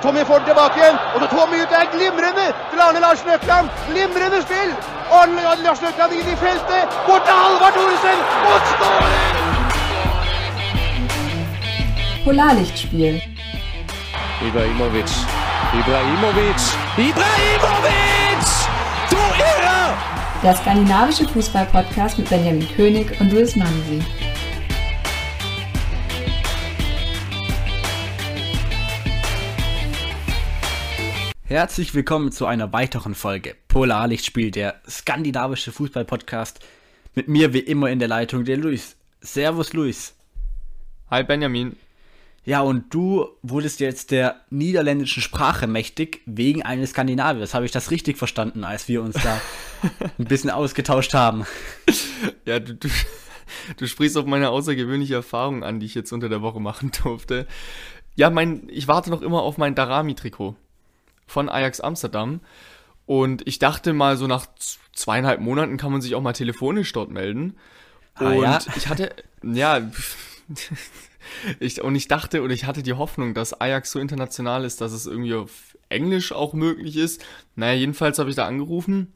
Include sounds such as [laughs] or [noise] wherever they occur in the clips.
og Tommy får den tilbake igjen. Og så Tommy ut der, glimrende til Arne Larsen Økland. Glimrende spill. Arne Larsen Økland inn i feltet. Bort til Halvard Thoresen. Og skårer! Polarlichtspiel. Ibrahimovic. Ibrahimovic. Ibrahimovic! Du Irrer! Der skandinavische Fußball-Podcast mit Benjamin König und Louis Mansi. Herzlich willkommen zu einer weiteren Folge Polarlichtspiel, der skandinavische Fußball-Podcast. Mit mir wie immer in der Leitung der Luis. Servus Luis. Hi Benjamin. Ja, und du wurdest jetzt der niederländischen Sprache mächtig wegen eines Skandinaviers. Habe ich das richtig verstanden, als wir uns da [laughs] ein bisschen ausgetauscht haben? Ja, du, du, du sprichst auf meine außergewöhnliche Erfahrung an, die ich jetzt unter der Woche machen durfte. Ja, mein, ich warte noch immer auf mein Darami-Trikot von Ajax Amsterdam. Und ich dachte mal, so nach zweieinhalb Monaten kann man sich auch mal telefonisch dort melden. Ah, und ja? ich hatte, ja, [laughs] ich, und ich dachte und ich hatte die Hoffnung, dass Ajax so international ist, dass es irgendwie auf Englisch auch möglich ist. Naja, jedenfalls habe ich da angerufen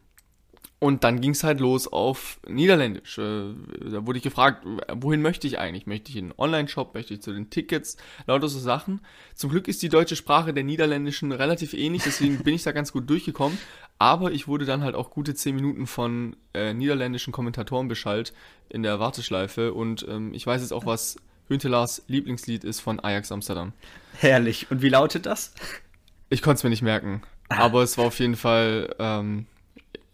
und dann ging es halt los auf Niederländisch. Äh, Da wurde ich gefragt, wohin möchte ich eigentlich? Möchte ich in einen Online-Shop? Möchte ich zu den Tickets? Lauter so Sachen. Zum Glück ist die deutsche Sprache der Niederländischen relativ ähnlich, deswegen bin ich da ganz gut durchgekommen. Aber ich wurde dann halt auch gute 10 Minuten von äh, niederländischen Kommentatoren beschallt in der Warteschleife. Und ähm, ich weiß jetzt auch, was Hüntelars Lieblingslied ist von Ajax Amsterdam. Herrlich. Und wie lautet das? Ich konnte es mir nicht merken. Aber es war auf jeden Fall ähm,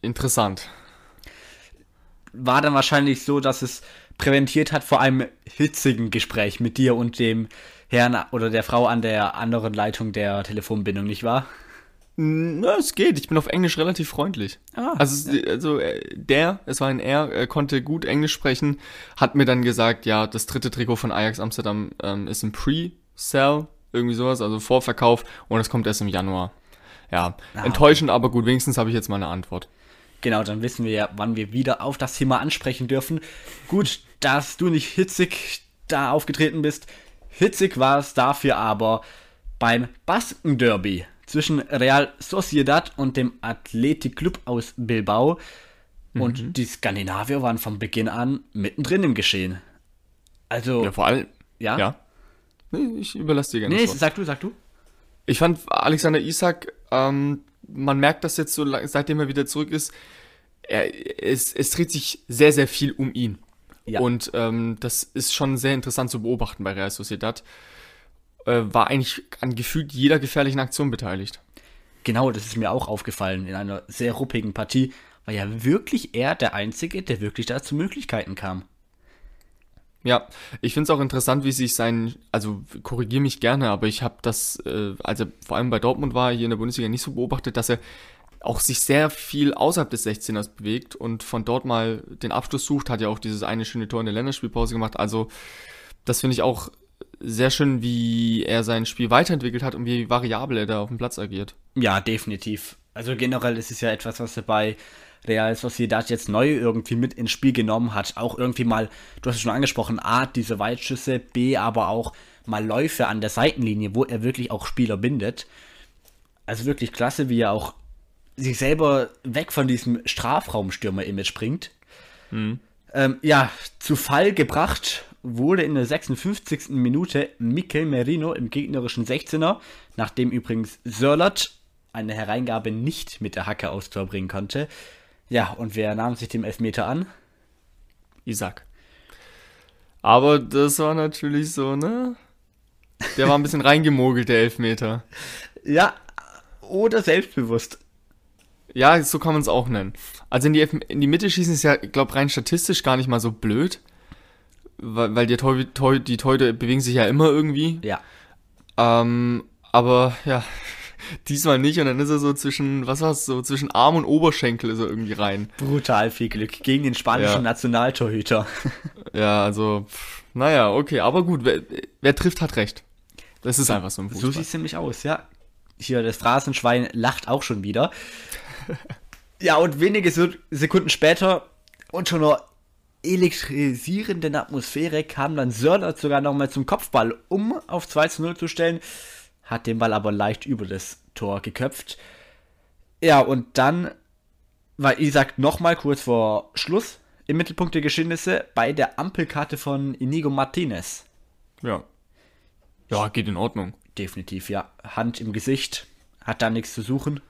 interessant. War dann wahrscheinlich so, dass es präventiert hat vor einem hitzigen Gespräch mit dir und dem Herrn oder der Frau an der anderen Leitung der Telefonbindung, nicht wahr? Na, es geht. Ich bin auf Englisch relativ freundlich. Ah, also, es- also äh, der, es war ein er, er konnte gut Englisch sprechen, hat mir dann gesagt, ja, das dritte Trikot von Ajax Amsterdam ähm, ist im Pre-Sell, irgendwie sowas, also Vorverkauf und es kommt erst im Januar. Ja, enttäuschend, aber gut, wenigstens habe ich jetzt mal eine Antwort. Genau, dann wissen wir ja, wann wir wieder auf das Thema ansprechen dürfen. Gut, dass du nicht hitzig da aufgetreten bist. Hitzig war es dafür aber beim Basken-Derby zwischen Real Sociedad und dem Athletic Club aus Bilbao. Und die Skandinavier waren von Beginn an mittendrin im Geschehen. Also, Ja, vor allem, ja? ja. Nee, ich überlasse dir gerne Nee, sag du, sag du. Ich fand Alexander Isak, ähm, man merkt das jetzt so, seitdem er wieder zurück ist, er, es, es dreht sich sehr, sehr viel um ihn. Ja. Und ähm, das ist schon sehr interessant zu beobachten bei Real Sociedad. Äh, war eigentlich an gefühlt jeder gefährlichen Aktion beteiligt. Genau, das ist mir auch aufgefallen in einer sehr ruppigen Partie. War ja wirklich er der Einzige, der wirklich da zu Möglichkeiten kam. Ja, ich finde es auch interessant, wie sich sein, also korrigiere mich gerne, aber ich habe das, äh, als er vor allem bei Dortmund war, hier in der Bundesliga nicht so beobachtet, dass er auch sich sehr viel außerhalb des 16ers bewegt und von dort mal den Abschluss sucht, hat ja auch dieses eine schöne Tor in der Länderspielpause gemacht. Also das finde ich auch sehr schön, wie er sein Spiel weiterentwickelt hat und wie variabel er da auf dem Platz agiert. Ja, definitiv. Also generell ist es ja etwas, was er bei Real Sociedad jetzt neu irgendwie mit ins Spiel genommen hat. Auch irgendwie mal, du hast es schon angesprochen, A, diese Weitschüsse, B, aber auch mal Läufe an der Seitenlinie, wo er wirklich auch Spieler bindet. Also wirklich klasse, wie er auch sich selber weg von diesem Strafraumstürmer-Image bringt. Ähm, ja, zu Fall gebracht wurde in der 56. Minute Mikel Merino im gegnerischen 16er, nachdem übrigens Sörlot eine Hereingabe nicht mit der Hacke aufs Tor bringen konnte. Ja, und wer nahm sich dem Elfmeter an? Isaac. Aber das war natürlich so, ne? Der war ein bisschen [laughs] reingemogelt, der Elfmeter. Ja, oder selbstbewusst. Ja, so kann man es auch nennen. Also in die, Elf- in die Mitte schießen ist ja, glaube rein statistisch gar nicht mal so blöd. Weil, weil die, Tor, die Torhüter bewegen sich ja immer irgendwie. Ja, Ähm, aber ja, diesmal nicht. Und dann ist er so zwischen, was war's, so zwischen Arm und Oberschenkel ist er irgendwie rein. brutal viel Glück gegen den spanischen Ja. Nationaltorhüter. [laughs] Ja, also, pff, naja, okay. Aber gut, wer, wer trifft, hat recht. Das ist einfach so So Fußball. sieht es nämlich aus, ja. Hier, das Phrasenschwein lacht auch schon wieder. [laughs] ja, und wenige Se- Sekunden später und schon einer elektrisierenden Atmosphäre kam dann Sörlot sogar nochmal zum Kopfball, um auf 2 zu 0 zu stellen. hat den Ball aber leicht über das Tor geköpft. Ja, und dann war Isaac nochmal kurz vor Schluss im Mittelpunkt der Geschehnisse bei der Ampelkarte von Inigo Martinez. Ja. Ja, geht in Ordnung. Definitiv, ja. Hand im Gesicht, hat da nichts zu suchen.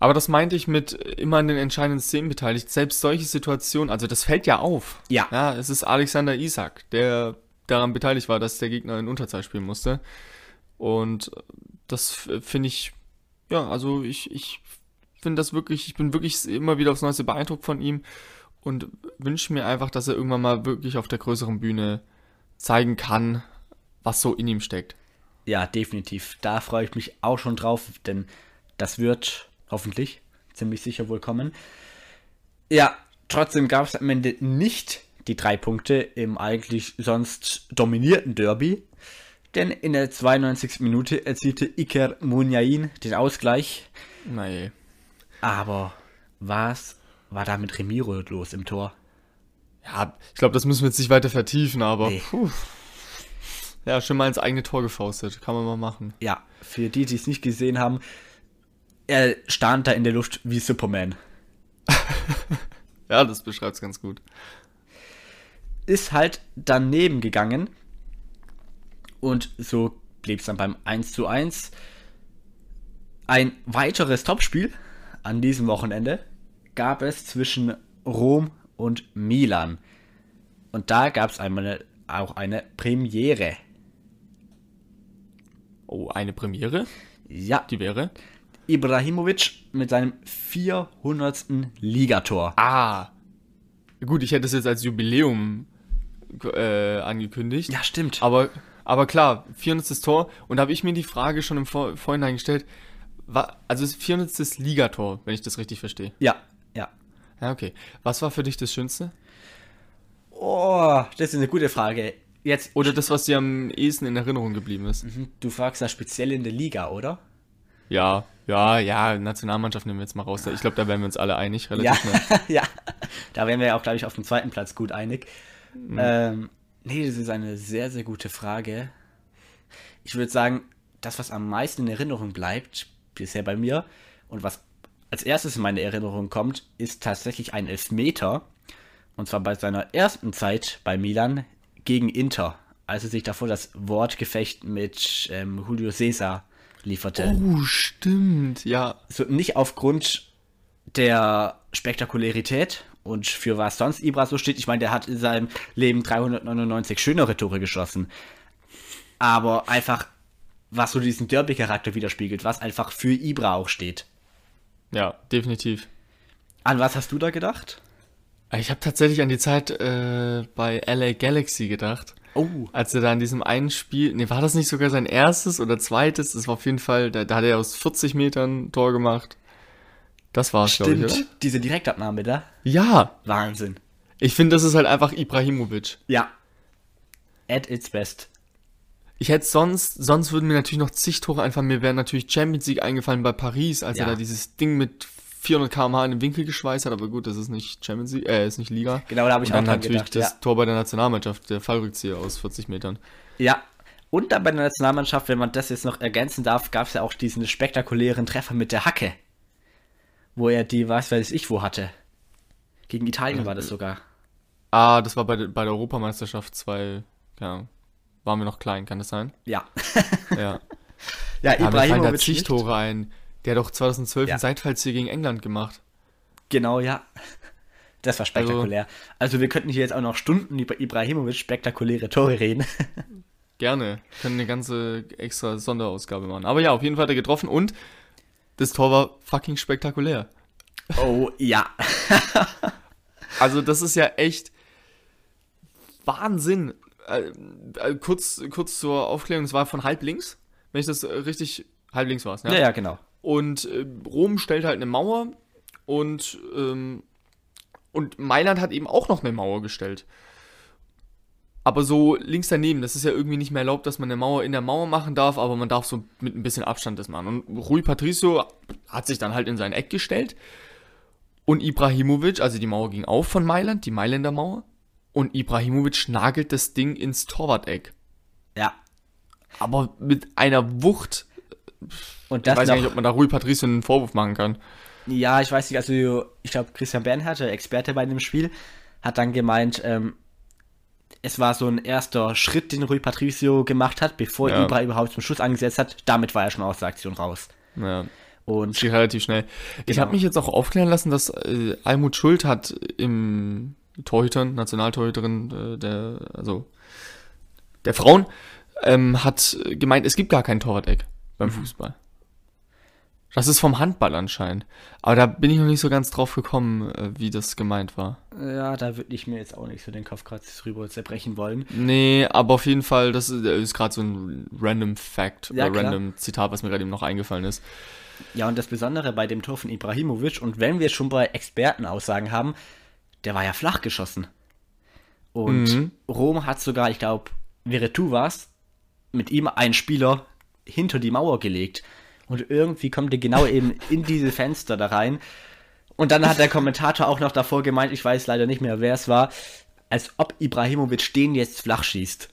Aber das meinte ich mit immer an den entscheidenden Szenen beteiligt. Selbst solche Situationen, also das fällt ja auf. Ja. Ja, es ist Alexander Isak, der daran beteiligt war, dass der Gegner in Unterzahl spielen musste. Und das f- finde ich, ja, also ich, ich finde das wirklich, ich bin wirklich immer wieder aufs Neueste beeindruckt von ihm und wünsche mir einfach, dass er irgendwann mal wirklich auf der größeren Bühne zeigen kann, was so in ihm steckt. Ja, definitiv. Da freue ich mich auch schon drauf, denn das wird hoffentlich ziemlich sicher wohl kommen. Ja, trotzdem gab es am Ende nicht die drei Punkte im eigentlich sonst dominierten Derby. Denn in der 92. Minute erzielte Iker Munyain den Ausgleich. Nee. Aber was war da mit Remiro los im Tor? Ja, ich glaube, das müssen wir jetzt nicht weiter vertiefen, aber Nee. puh. ja, schon mal ins eigene Tor gefaustet. Kann man mal machen. Ja, für die, die es nicht gesehen haben, er stand da in der Luft wie Superman. [laughs] Ja, das beschreibt's ganz gut. ist halt daneben gegangen. Und so blieb es dann beim 1 zu 1. Ein weiteres Topspiel an diesem Wochenende gab es zwischen Rom und Milan. Und da gab es einmal auch eine Premiere. Oh, eine Premiere? Ja, Die wäre? Ibrahimovic mit seinem 400. Ligator. Ah. Gut, ich hätte es jetzt als Jubiläum äh, angekündigt. Ja, stimmt. Aber, aber klar, 400. Tor. Und da habe ich mir die Frage schon im Vor Vorhinein gestellt. Wa also das 400. Ligator, wenn ich das richtig verstehe. Ja, ja. Ja, okay. Was war für dich das Schönste? Oh, das ist eine gute Frage. Jetzt, Oder das, was dir am ehesten in Erinnerung geblieben ist? du fragst da speziell in der Liga, oder? Ja, ja, ja, Nationalmannschaft nehmen wir jetzt mal raus. Ich glaube, da wären wir uns alle einig, relativ Ja, schnell. [laughs] ja. Da wären wir ja auch, glaube ich, auf dem zweiten Platz gut einig. Ähm, nee, das ist eine sehr, sehr gute Frage. Ich würde sagen, das, was am meisten in Erinnerung bleibt, bisher bei mir, und was als erstes in meine Erinnerung kommt, ist tatsächlich ein Elfmeter. Und zwar bei seiner ersten Zeit bei Milan gegen Inter, als er sich davor das Wortgefecht mit ähm, Julio Cesar lieferte Oh, stimmt, ja. so nicht aufgrund der Spektakularität und für was sonst Ibra so steht. Ich meine, der hat in seinem Leben 399 schönere Tore geschossen. Aber einfach, was so diesen Derby-Charakter widerspiegelt, was einfach für Ibra auch steht. Ja, definitiv. An was hast du da gedacht? Ich habe tatsächlich an die Zeit äh, bei LA Galaxy gedacht. Oh, Als er da in diesem einen Spiel, nee, war das nicht sogar sein erstes oder zweites? Das war auf jeden Fall, da, da hat er aus 40 Metern Tor gemacht. Das war's, glaube ich, stimmt. Diese Direktabnahme da. Ja, Wahnsinn. ich finde, das ist halt einfach Ibrahimovic. Ja. At its best. Ich hätte sonst, sonst würden mir natürlich noch zig Tore einfallen. Mir wäre natürlich Champions League eingefallen bei Paris, als Ja. er da dieses Ding mit 400 km/h in den Winkel geschweißt hat. Aber gut, das ist nicht Champions League, äh, ist nicht Liga. Genau, da habe ich Und auch dann dran natürlich gedacht. das Ja. Tor bei der Nationalmannschaft, der Fallrückzieher aus 40 Metern. Ja. Und dann bei der Nationalmannschaft, wenn man das jetzt noch ergänzen darf, gab es ja auch diesen spektakulären Treffer mit der Hacke. Wo er die, was weiß ich, wo hatte. Gegen Italien war das sogar. Ah, das war bei, der- bei der Europameisterschaft 2, ja, waren wir noch klein, kann das sein? Ja. Ja. [laughs] Ja, ja fallen da Ibrahimovic zig. Tore ein. Der hat doch 2012 Ja. ein Seitfallziel gegen England gemacht. Genau, ja. Das war spektakulär. Also, wir könnten hier jetzt auch noch Stunden über Ibrahimovic spektakuläre Tore reden. Gerne. Können eine ganze extra Sonderausgabe machen. Aber ja, auf jeden Fall hat er getroffen und das Tor war fucking spektakulär. Oh, ja. [laughs] Also das ist ja echt Wahnsinn. Äh, äh, kurz, kurz zur Aufklärung, es war von halb links, wenn ich das richtig, halb links war es, Ja, ja, genau. Und äh, Rom stellt halt eine Mauer und, ähm, und Mailand hat eben auch noch eine Mauer gestellt. Aber so links daneben, das ist ja irgendwie nicht mehr erlaubt, dass man eine Mauer in der Mauer machen darf, aber man darf so mit ein bisschen Abstand das machen. Und Rui Patricio hat sich dann halt in sein Eck gestellt. Und Ibrahimovic, also die Mauer ging auf von Mailand, die Mailänder Mauer. Und Ibrahimovic nagelt das Ding ins Torwart-Eck. Ja. Aber mit einer Wucht. Und Ich das weiß noch, nicht, ob man da Rui Patricio einen Vorwurf machen kann. Ja, ich weiß nicht, also ich glaube, Christian Bernhard, der Experte bei dem Spiel, hat dann gemeint, ähm, es war so ein erster Schritt, den Rui Patricio gemacht hat, bevor Ja. Ibra überhaupt zum Schuss angesetzt hat. Damit war er schon aus der Aktion raus. Ja. Und Geht relativ schnell. Ich Genau. habe mich jetzt auch aufklären lassen, dass äh, Almut Schuld hat im Torhütern, Nationaltorhüterin äh, der, also der Frauen, ähm, hat gemeint, es gibt gar kein Torwart-Eck beim Fußball. Das ist vom Handball anscheinend. Aber da bin ich noch nicht so ganz drauf gekommen, äh, wie das gemeint war. ja, da würde ich mir jetzt auch nicht so den Kopf gerade drüber zerbrechen wollen. Nee, aber auf jeden Fall, das ist, ist gerade so ein random Fact Ja, oder klar. random Zitat, was mir gerade eben noch eingefallen ist. Ja, und das Besondere bei dem Tor von Ibrahimovic, und wenn wir schon bei Expertenaussagen haben, der war ja flach geschossen. Und Mhm. Rom hat sogar, ich glaube, Veretu war's, mit ihm einen Spieler hinter die Mauer gelegt. Und irgendwie kommt er genau eben in diese Fenster da rein. Und dann hat der Kommentator auch noch davor gemeint, ich weiß leider nicht mehr, wer es war, als ob Ibrahimovic den jetzt flach schießt.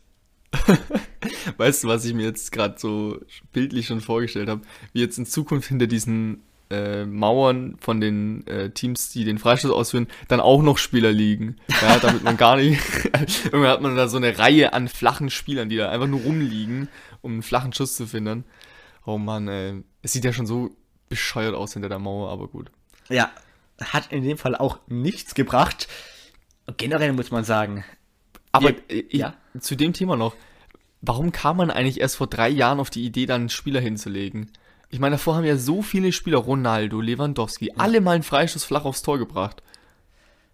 [laughs] Weißt du, was ich mir jetzt gerade so bildlich schon vorgestellt habe? Wie jetzt in Zukunft hinter diesen äh, Mauern von den äh, Teams, die den Freistoß ausführen, dann auch noch Spieler liegen. Ja, [laughs] damit man gar nicht. [laughs] Irgendwann hat man da so eine Reihe an flachen Spielern, die da einfach nur rumliegen, um einen flachen Schuss zu finden. Oh Mann, ey. Es sieht ja schon so bescheuert aus hinter der Mauer, aber gut. Ja, hat in dem Fall auch nichts gebracht. Generell muss man sagen, Aber Ja, ja. zu dem Thema noch. Warum kam man eigentlich erst vor drei Jahren auf die Idee, dann einen Spieler hinzulegen? Ich meine, davor haben ja so viele Spieler, Ronaldo, Lewandowski, alle mal einen Freistoß flach aufs Tor gebracht.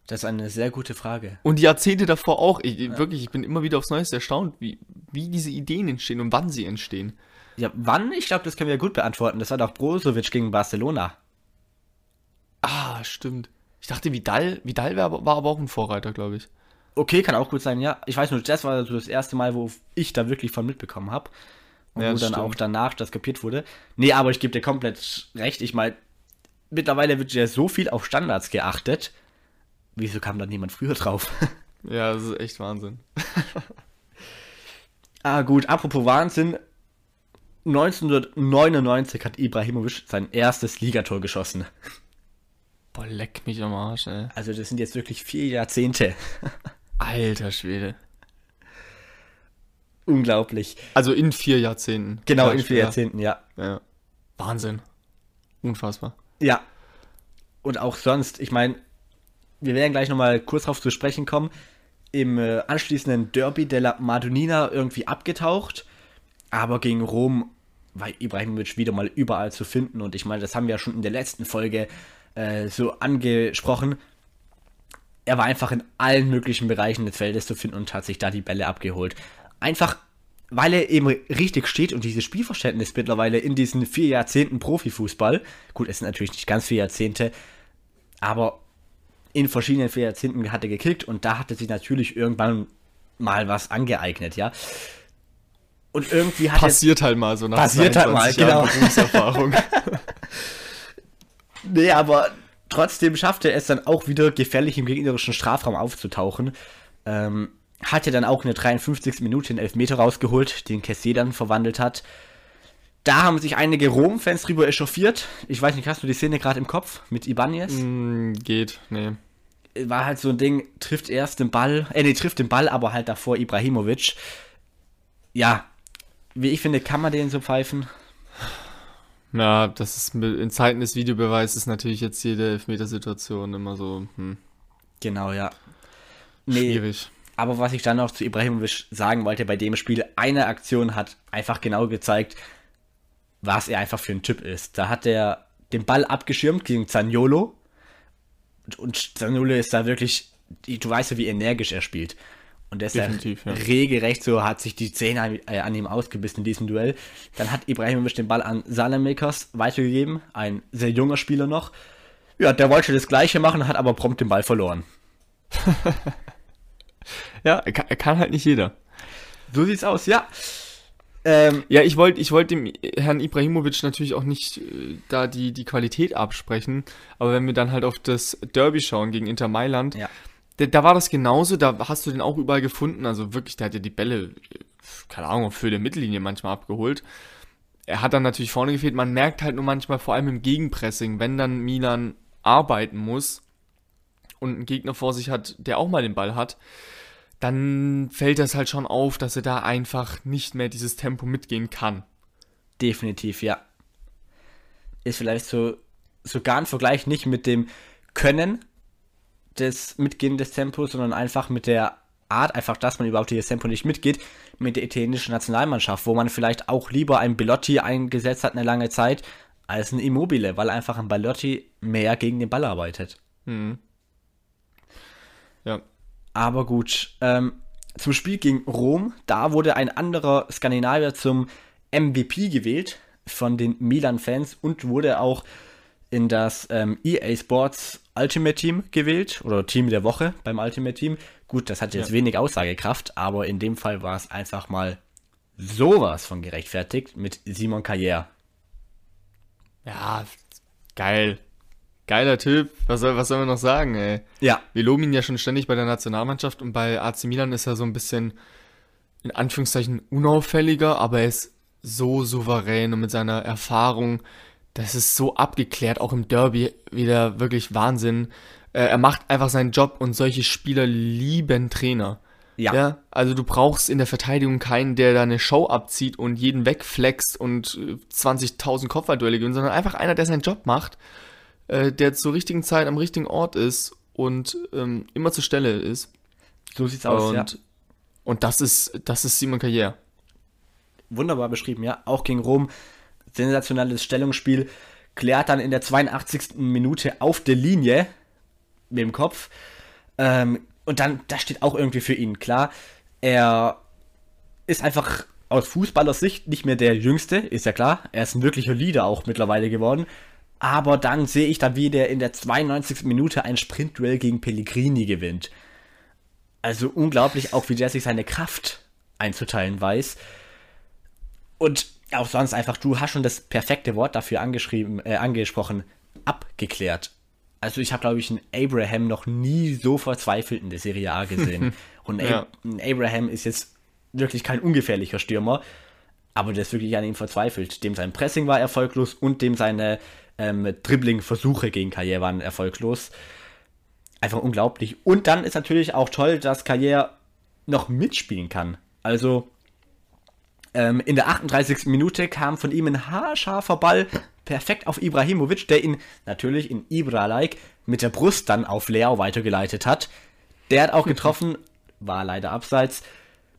das ist eine sehr gute Frage. Und die Jahrzehnte davor auch. Ich, Wirklich, ich bin immer wieder aufs Neueste erstaunt, wie, wie diese Ideen entstehen und wann sie entstehen. Ja, wann? Ich glaube, das können wir gut beantworten. Das war doch Brozovic gegen Barcelona. Ah, stimmt. Ich dachte, Vidal, Vidal war, aber- war aber auch ein Vorreiter, glaube ich. Okay, kann auch gut sein, ja. Ich weiß nur, das war so das erste Mal, wo ich da wirklich von mitbekommen habe. Und Ja, wo dann stimmt. auch danach das kapiert wurde. Nee, aber ich gebe dir komplett recht. Ich meine, mittlerweile wird ja so viel auf Standards geachtet. Wieso kam da niemand früher drauf? [laughs] Ja, das ist echt Wahnsinn. ah, gut, apropos Wahnsinn. 1999 hat Ibrahimovic sein erstes Ligator geschossen. Boah, leck mich am Arsch, ey. Also, das sind jetzt wirklich vier Jahrzehnte. Alter Schwede. Unglaublich. Also in vier Jahrzehnten. Genau, Ja, in vier ja. Jahrzehnten, ja. Ja. Wahnsinn. Unfassbar. Ja. Und auch sonst, ich meine, wir werden gleich nochmal kurz darauf zu sprechen kommen. Im äh, anschließenden Derby della Madonnina irgendwie abgetaucht. Aber gegen Rom war Ibrahimovic wieder mal überall zu finden. Und ich meine, das haben wir ja schon in der letzten Folge äh, so angesprochen. Er war einfach in allen möglichen Bereichen des Feldes zu finden und hat sich da die Bälle abgeholt. Einfach, weil er eben richtig steht und dieses Spielverständnis mittlerweile in diesen vier Jahrzehnten Profifußball, gut, es sind natürlich nicht ganz vier Jahrzehnte, aber in verschiedenen vier Jahrzehnten hat er gekickt und da hat er sich natürlich irgendwann mal was angeeignet, ja. Und irgendwie hat er Passiert halt mal so nach Passiert halt mal, 22 Jahren genau. Berufserfahrung. [laughs] Nee, aber trotzdem schafft er es dann auch wieder gefährlich im gegnerischen Strafraum aufzutauchen. Ähm, hat ja dann auch in der 53. Minute den Elfmeter rausgeholt, den Kessier dann verwandelt hat. Da haben sich einige Rom-Fans drüber echauffiert. Ich weiß nicht, hast du die Szene gerade im Kopf mit Ibanez? Hm, geht, nee. War halt so ein Ding, trifft erst den Ball, äh, nee, trifft den Ball, aber halt davor Ibrahimovic. Ja, wie ich finde, kann man den so pfeifen. Ja, das ist in Zeiten des Videobeweises ist natürlich jetzt jede Elfmetersituation immer so hm, Genau, ja. Nee, schwierig. Aber was ich dann noch zu Ibrahimovic sagen wollte bei dem Spiel, eine Aktion hat einfach genau gezeigt, was er einfach für ein Typ ist. Da hat er den Ball abgeschirmt gegen Zaniolo und, und Zaniolo ist da wirklich, du weißt ja, wie energisch er spielt. Und der ist ja regelrecht so, hat sich die Zähne an, äh, an ihm ausgebissen in diesem Duell. Dann hat Ibrahimovic den Ball an Salamakers weitergegeben, ein sehr junger Spieler noch. Ja, der wollte das gleiche machen, hat aber prompt den Ball verloren. [laughs] Ja, er kann, kann halt nicht jeder. So sieht's aus, ja. Ähm, Ja, ich wollte ich wollt dem Herrn Ibrahimovic natürlich auch nicht äh, da die, die Qualität absprechen, aber wenn wir dann halt auf das Derby schauen gegen Inter Mailand, Ja. Da, da war das genauso, da hast du den auch überall gefunden, also wirklich, der hat ja die Bälle äh, keine Ahnung, für die Mittellinie manchmal abgeholt. Er hat dann natürlich vorne gefehlt. Man merkt halt nur manchmal vor allem im Gegenpressing, wenn dann Milan arbeiten muss und einen Gegner vor sich hat, der auch mal den Ball hat, dann fällt das halt schon auf, dass er da einfach nicht mehr dieses Tempo mitgehen kann. Definitiv, ja. Ist vielleicht so sogar ein Vergleich nicht mit dem Können des Mitgehen des Tempos, sondern einfach mit der Art, einfach, dass man überhaupt dieses Tempo nicht mitgeht, mit der italienischen Nationalmannschaft, wo man vielleicht auch lieber einen Belotti eingesetzt hat eine lange Zeit, als ein Immobile, weil einfach ein Belotti mehr gegen den Ball arbeitet. Mhm. Ja. Aber gut, ähm, zum Spiel gegen Rom, da wurde ein anderer Skandinavier zum MVP gewählt von den Milan-Fans und wurde auch in das ähm, EA Sports Ultimate Team gewählt oder Team der Woche beim Ultimate Team. Gut, das hat jetzt ja. wenig Aussagekraft, aber in dem Fall war es einfach mal sowas von gerechtfertigt mit Simon Carrière. Ja, geil. Geiler Typ. Was soll, was soll man noch sagen, ey? Ja. Wir loben ihn ja schon ständig bei der Nationalmannschaft und bei AC Milan ist er so ein bisschen, in Anführungszeichen, unauffälliger, aber er ist so souverän und mit seiner Erfahrung, das ist so abgeklärt, auch im Derby wieder wirklich Wahnsinn. Äh, er macht einfach seinen Job und solche Spieler lieben Trainer. Ja. ja. Also du brauchst in der Verteidigung keinen, der da eine Show abzieht und jeden wegflext und 20.000 äh, Kopfballduelle gewinnt, sondern einfach einer, der seinen Job macht, äh, der zur richtigen Zeit am richtigen Ort ist und ähm, immer zur Stelle ist. So sieht's aus, und, ja. Und das ist, das ist Simon Carrière. Wunderbar beschrieben, ja. Auch gegen Rom. Sensationelles Stellungsspiel. Klärt dann in der 82. Minute auf der Linie mit dem Kopf. Ähm, und dann, das steht auch irgendwie für ihn klar. Er ist einfach aus Fußballersicht nicht mehr der Jüngste, ist ja klar. Er ist ein wirklicher Leader auch mittlerweile geworden. Aber dann sehe ich dann, wie der in der 92. Minute ein Sprintduell gegen Pellegrini gewinnt. Also unglaublich auch, wie der sich seine Kraft einzuteilen weiß. Und auch sonst einfach, du hast schon das perfekte Wort dafür angeschrieben, äh, angesprochen, abgeklärt. Also ich habe, glaube ich, einen Abraham noch nie so verzweifelt in der Serie A gesehen. [laughs] Und ja. ein Abraham ist jetzt wirklich kein ungefährlicher Stürmer, aber der ist wirklich an ihm verzweifelt. Dem sein Pressing war erfolglos und dem seine ähm, Dribbling-Versuche gegen Karriere waren erfolglos. Einfach unglaublich. Und dann ist natürlich auch toll, dass Karriere noch mitspielen kann. Also ähm, in der 38. Minute kam von ihm ein haarscharfer Ball perfekt auf Ibrahimovic, der ihn natürlich in Ibra-like mit der Brust dann auf Leao weitergeleitet hat. Der hat auch [laughs] getroffen, war leider abseits.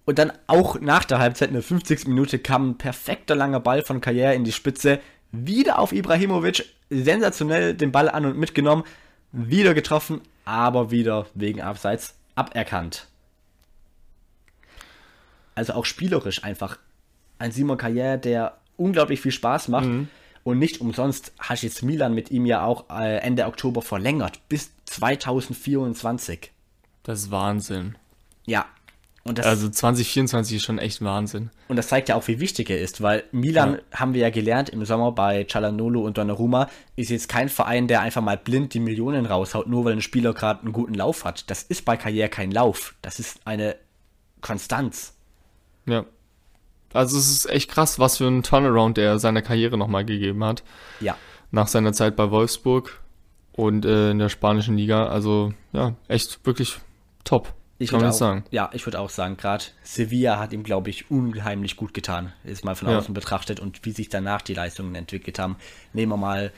Und dann auch nach der Halbzeit in der 50. Minute kam ein perfekter langer Ball von Karriere in die Spitze. Wieder auf Ibrahimovic, sensationell den Ball an und mitgenommen. Wieder getroffen, aber wieder wegen Abseits aberkannt. Also auch spielerisch einfach ein Simon Carrière, der unglaublich viel Spaß macht. Mhm. Und nicht umsonst hat jetzt Milan mit ihm ja auch äh, Ende Oktober verlängert, bis 2024. Das ist Wahnsinn. Ja. Und das, also 2024 ist schon echt Wahnsinn. Und das zeigt ja auch, wie wichtig er ist, weil Milan, ja. haben wir ja gelernt im Sommer bei Cialanolo und Donnarumma, ist jetzt kein Verein, der einfach mal blind die Millionen raushaut, nur weil ein Spieler gerade einen guten Lauf hat. Das ist bei Karriere kein Lauf. Das ist eine Konstanz. Ja. Also es ist echt krass, was für ein Turnaround er seiner Karriere nochmal gegeben hat. Ja. Nach seiner Zeit bei Wolfsburg und äh, in der spanischen Liga. Also ja, echt wirklich top. Ich kann man auch, sagen. Ja, ich würde auch sagen, gerade Sevilla hat ihm, glaube ich, unheimlich gut getan. Ist mal von ja. außen betrachtet und wie sich danach die Leistungen entwickelt haben. Nehmen wir mal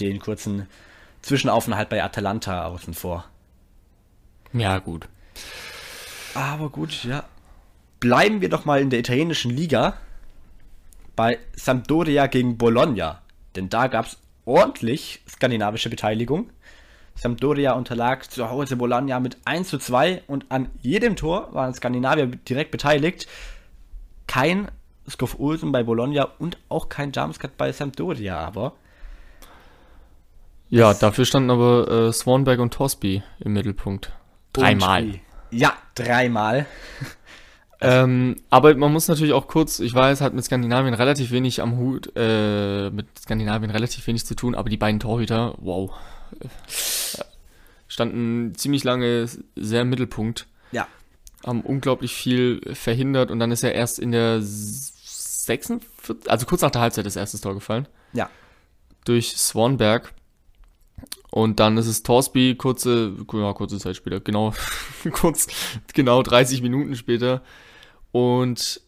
den kurzen Zwischenaufenthalt bei Atalanta außen vor. Ja, gut. Aber gut, ja bleiben wir doch mal in der italienischen Liga bei Sampdoria gegen Bologna. Denn da gab es ordentlich skandinavische Beteiligung. Sampdoria unterlag zu Hause Bologna mit 1 zu 2 und an jedem Tor waren Skandinavier direkt beteiligt. Kein Skoff Olsen bei Bologna und auch kein Jamskat bei Sampdoria, aber. Ja, dafür standen aber äh, Swanberg und Torsby im Mittelpunkt. Dreimal. Ja, dreimal. Ähm, aber man muss natürlich auch kurz, ich weiß, hat mit Skandinavien relativ wenig am Hut, äh, mit Skandinavien relativ wenig zu tun, aber die beiden Torhüter, wow, standen ziemlich lange sehr im Mittelpunkt. Ja. haben unglaublich viel verhindert und dann ist er erst in der 46, also kurz nach der Halbzeit das erste Tor gefallen. Ja. Durch Swanberg. Und dann ist es Torsby, kurze, ja, kurze Zeit später, genau, [laughs] kurz, genau 30 Minuten später. Und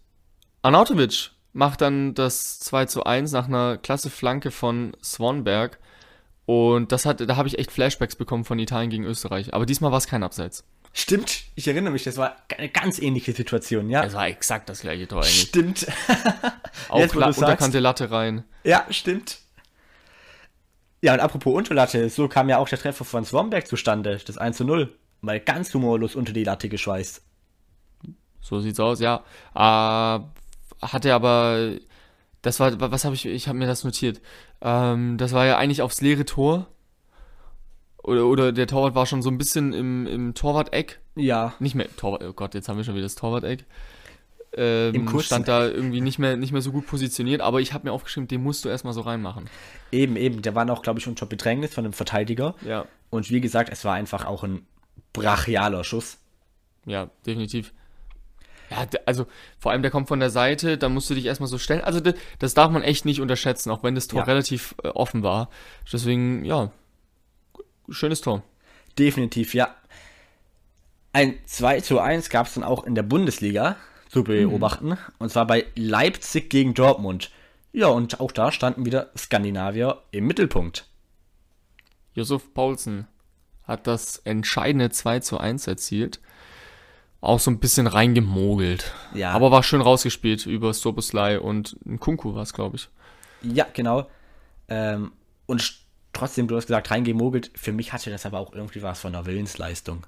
Arnautovic macht dann das 2 zu 1 nach einer klasse Flanke von Swanberg. Und das hat, da habe ich echt Flashbacks bekommen von Italien gegen Österreich. Aber diesmal war es kein Abseits. Stimmt, ich erinnere mich, das war eine ganz ähnliche Situation, ja. Es war exakt das gleiche Tor eigentlich. Stimmt. [laughs] Auch Jetzt, La unterkante Latte rein. Ja, stimmt. Ja, und apropos Unterlatte, so kam ja auch der Treffer von Swamberg zustande, das 1 zu 0. Mal ganz humorlos unter die Latte geschweißt. So sieht's aus, ja. Äh, hatte aber, das war, was habe ich, ich habe mir das notiert. Ähm, das war ja eigentlich aufs leere Tor. Oder, oder der Torwart war schon so ein bisschen im, im Torwart-Eck. Ja. Nicht mehr, Torwart, oh Gott, jetzt haben wir schon wieder das Torwart-Eck. Ähm, Im kurzen stand da irgendwie nicht mehr, nicht mehr so gut positioniert, aber ich habe mir aufgeschrieben, den musst du erstmal so reinmachen. Eben, eben. Der war noch, glaube ich, unter Bedrängnis von einem Verteidiger. Ja. Und wie gesagt, es war einfach auch ein brachialer Schuss. Ja, definitiv. Ja, also vor allem der kommt von der Seite, da musst du dich erstmal so stellen. Also das darf man echt nicht unterschätzen, auch wenn das Tor Ja. relativ äh, offen war. Deswegen, ja, schönes Tor. Definitiv, ja. Ein 2 zu 1 gab es dann auch in der Bundesliga zu beobachten. Und zwar bei Leipzig gegen Dortmund. Ja, und auch da standen wieder Skandinavier im Mittelpunkt. Josef Paulsen hat das entscheidende 2 zu 1 erzielt. Auch so ein bisschen reingemogelt. Ja. Aber war schön rausgespielt über Soboslai und Kunku war es, glaube ich. Ja, genau. Ähm, und trotzdem, du hast gesagt, reingemogelt. Für mich hatte das aber auch irgendwie was von einer Willensleistung.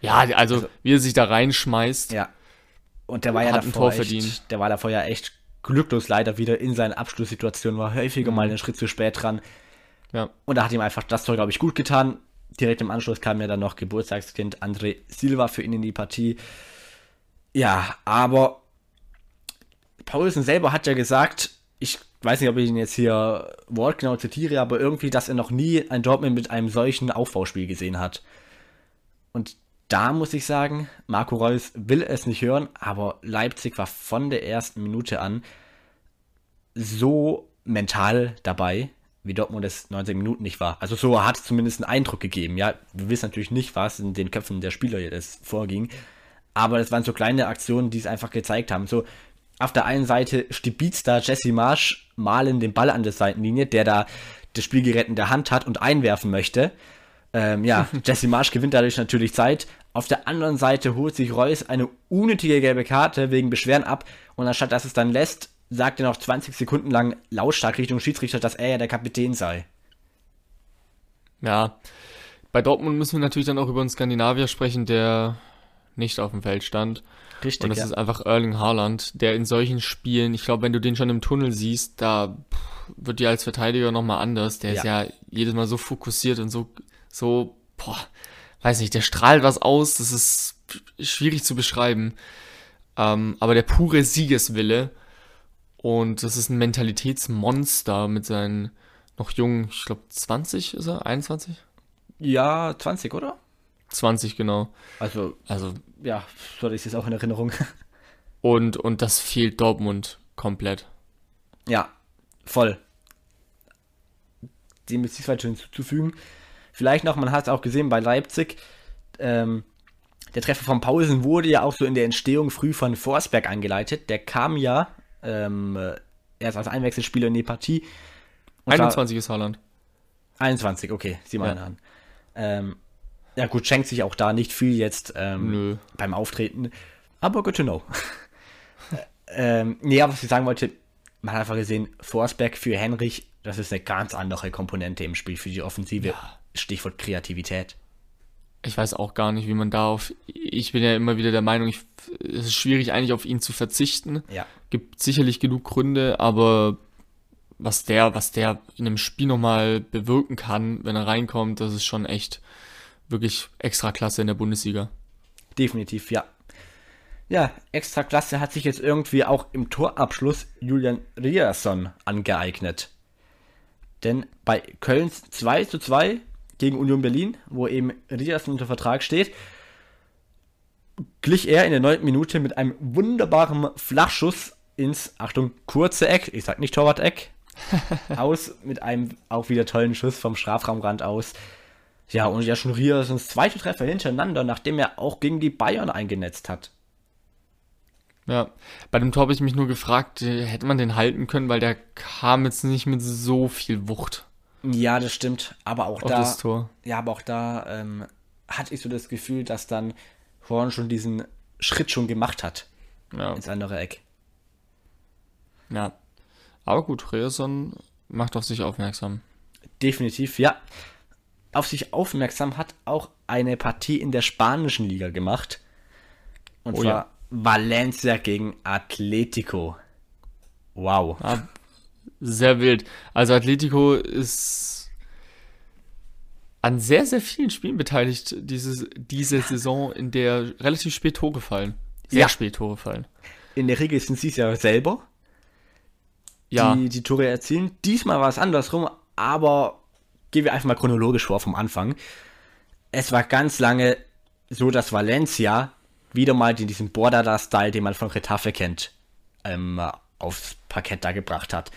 Ja, also, wie er sich da reinschmeißt. Ja. Und der war ja davor Tor verdient. echt, der war davor ja echt glücklos leider wieder in seinen Abschlusssituationen, war häufiger mal einen Schritt zu spät dran. Ja. Und da hat ihm einfach das Tor, glaube ich, gut getan. Direkt im Anschluss kam ja dann noch Geburtstagskind André Silva für ihn in die Partie. Ja, aber Paulsen selber hat ja gesagt, ich weiß nicht, ob ich ihn jetzt hier wortgenau zitiere, aber irgendwie, dass er noch nie ein Dortmund mit einem solchen Aufbauspiel gesehen hat. Und da muss ich sagen, Marco Reus will es nicht hören, aber Leipzig war von der ersten Minute an so mental dabei, wie Dortmund es 90 Minuten nicht war. Also so hat es zumindest einen Eindruck gegeben. Ja, wir wissen natürlich nicht, was in den Köpfen der Spieler jetzt vorging, aber es waren so kleine Aktionen, die es einfach gezeigt haben. So auf der einen Seite stibitzt da Jesse Marsch malen den Ball an der Seitenlinie, der da das Spielgerät in der Hand hat und einwerfen möchte. Ähm, ja, [laughs] Jesse Marsch gewinnt dadurch natürlich Zeit. Auf der anderen Seite holt sich Reus eine unnötige gelbe Karte wegen Beschweren ab und anstatt dass es dann lässt, sagt er noch 20 Sekunden lang lautstark Richtung Schiedsrichter, dass er ja der Kapitän sei. Ja, bei Dortmund müssen wir natürlich dann auch über einen Skandinavier sprechen, der nicht auf dem Feld stand. Richtig, Und das ja. ist einfach Erling Haaland, der in solchen Spielen, ich glaube, wenn du den schon im Tunnel siehst, da wird dir als Verteidiger nochmal anders. Der ist Ja. ja jedes Mal so fokussiert und so, so, boah, weiß nicht, der strahlt was aus, das ist schwierig zu beschreiben. Ähm, aber der pure Siegeswille und das ist ein Mentalitätsmonster mit seinen noch jungen, ich glaube 20 ist er, 21? Ja, 20, oder? 20 genau. Also, Also ja, so hatte ich es jetzt auch in Erinnerung. und und das fehlt Dortmund komplett. Ja, voll. Dem ist nichts weiter hinzuzufügen. Vielleicht noch, man hat es auch gesehen bei Leipzig, ähm, der Treffer von Paulsen wurde ja auch so in der Entstehung früh von Forsberg angeleitet. Der kam ja ähm, äh, erst als Einwechselspieler in die Partie. Und zwar- 21 ist Haaland. 21, okay, sieh mal Ja. an. Ähm, ja gut, schenkt sich auch da nicht viel jetzt ähm, beim Auftreten, aber good to know. [laughs] ähm, nee, aber was ich sagen wollte, man hat einfach gesehen, Forsberg für Henrich, das ist eine ganz andere Komponente im Spiel für die Offensive. Stichwort Kreativität. Ich weiß auch gar nicht, wie man da auf. Ich bin ja immer wieder der Meinung, ich, es ist schwierig, eigentlich auf ihn zu verzichten. Ja. Gibt sicherlich genug Gründe, aber was der, was der in einem Spiel nochmal bewirken kann, wenn er reinkommt, das ist schon echt wirklich extra klasse in der Bundesliga. Definitiv, ja. Ja, extra klasse hat sich jetzt irgendwie auch im Torabschluss Julian Riasson angeeignet. Denn bei Kölns 2 zu 2 gegen Union Berlin, wo eben Riasson unter Vertrag steht, glich er in der neunten Minute mit einem wunderbaren Flachschuss ins, Achtung, kurze Eck, ich sag nicht Torwart-Eck, [laughs] aus mit einem auch wieder tollen Schuss vom Strafraumrand aus. Ja, und ja schon Riersens zweite Treffer hintereinander, nachdem er auch gegen die Bayern eingenetzt hat. Ja, bei dem Tor habe ich mich nur gefragt, äh, hätte man den halten können, weil der kam jetzt nicht mit so viel Wucht Ja, das stimmt. Aber auch auf da, das Tor. ja, aber auch da ähm, hatte ich so das Gefühl, dass dann Horn schon diesen Schritt schon gemacht hat Ja, ins andere Eck. ja. Aber gut, Reason macht auf sich aufmerksam. Definitiv, ja. Auf sich aufmerksam hat auch eine Partie in der spanischen Liga gemacht. Und Oh zwar ja. Valencia gegen Atletico. Wow. Ja, sehr wild. Also Atletico ist an sehr, sehr vielen Spielen beteiligt, dieses, diese Saison, in der relativ spät Tore fallen. Sehr Ja. spät Tore fallen. In der Regel sind sie es ja selber, Ja, die die Tore erzielen. Diesmal war es andersrum, aber gehen wir einfach mal chronologisch vor vom Anfang. Es war ganz lange so, dass Valencia wieder mal diesen Bordada-Style, den man von Retafe kennt, ähm, aufs Parkett da gebracht hat.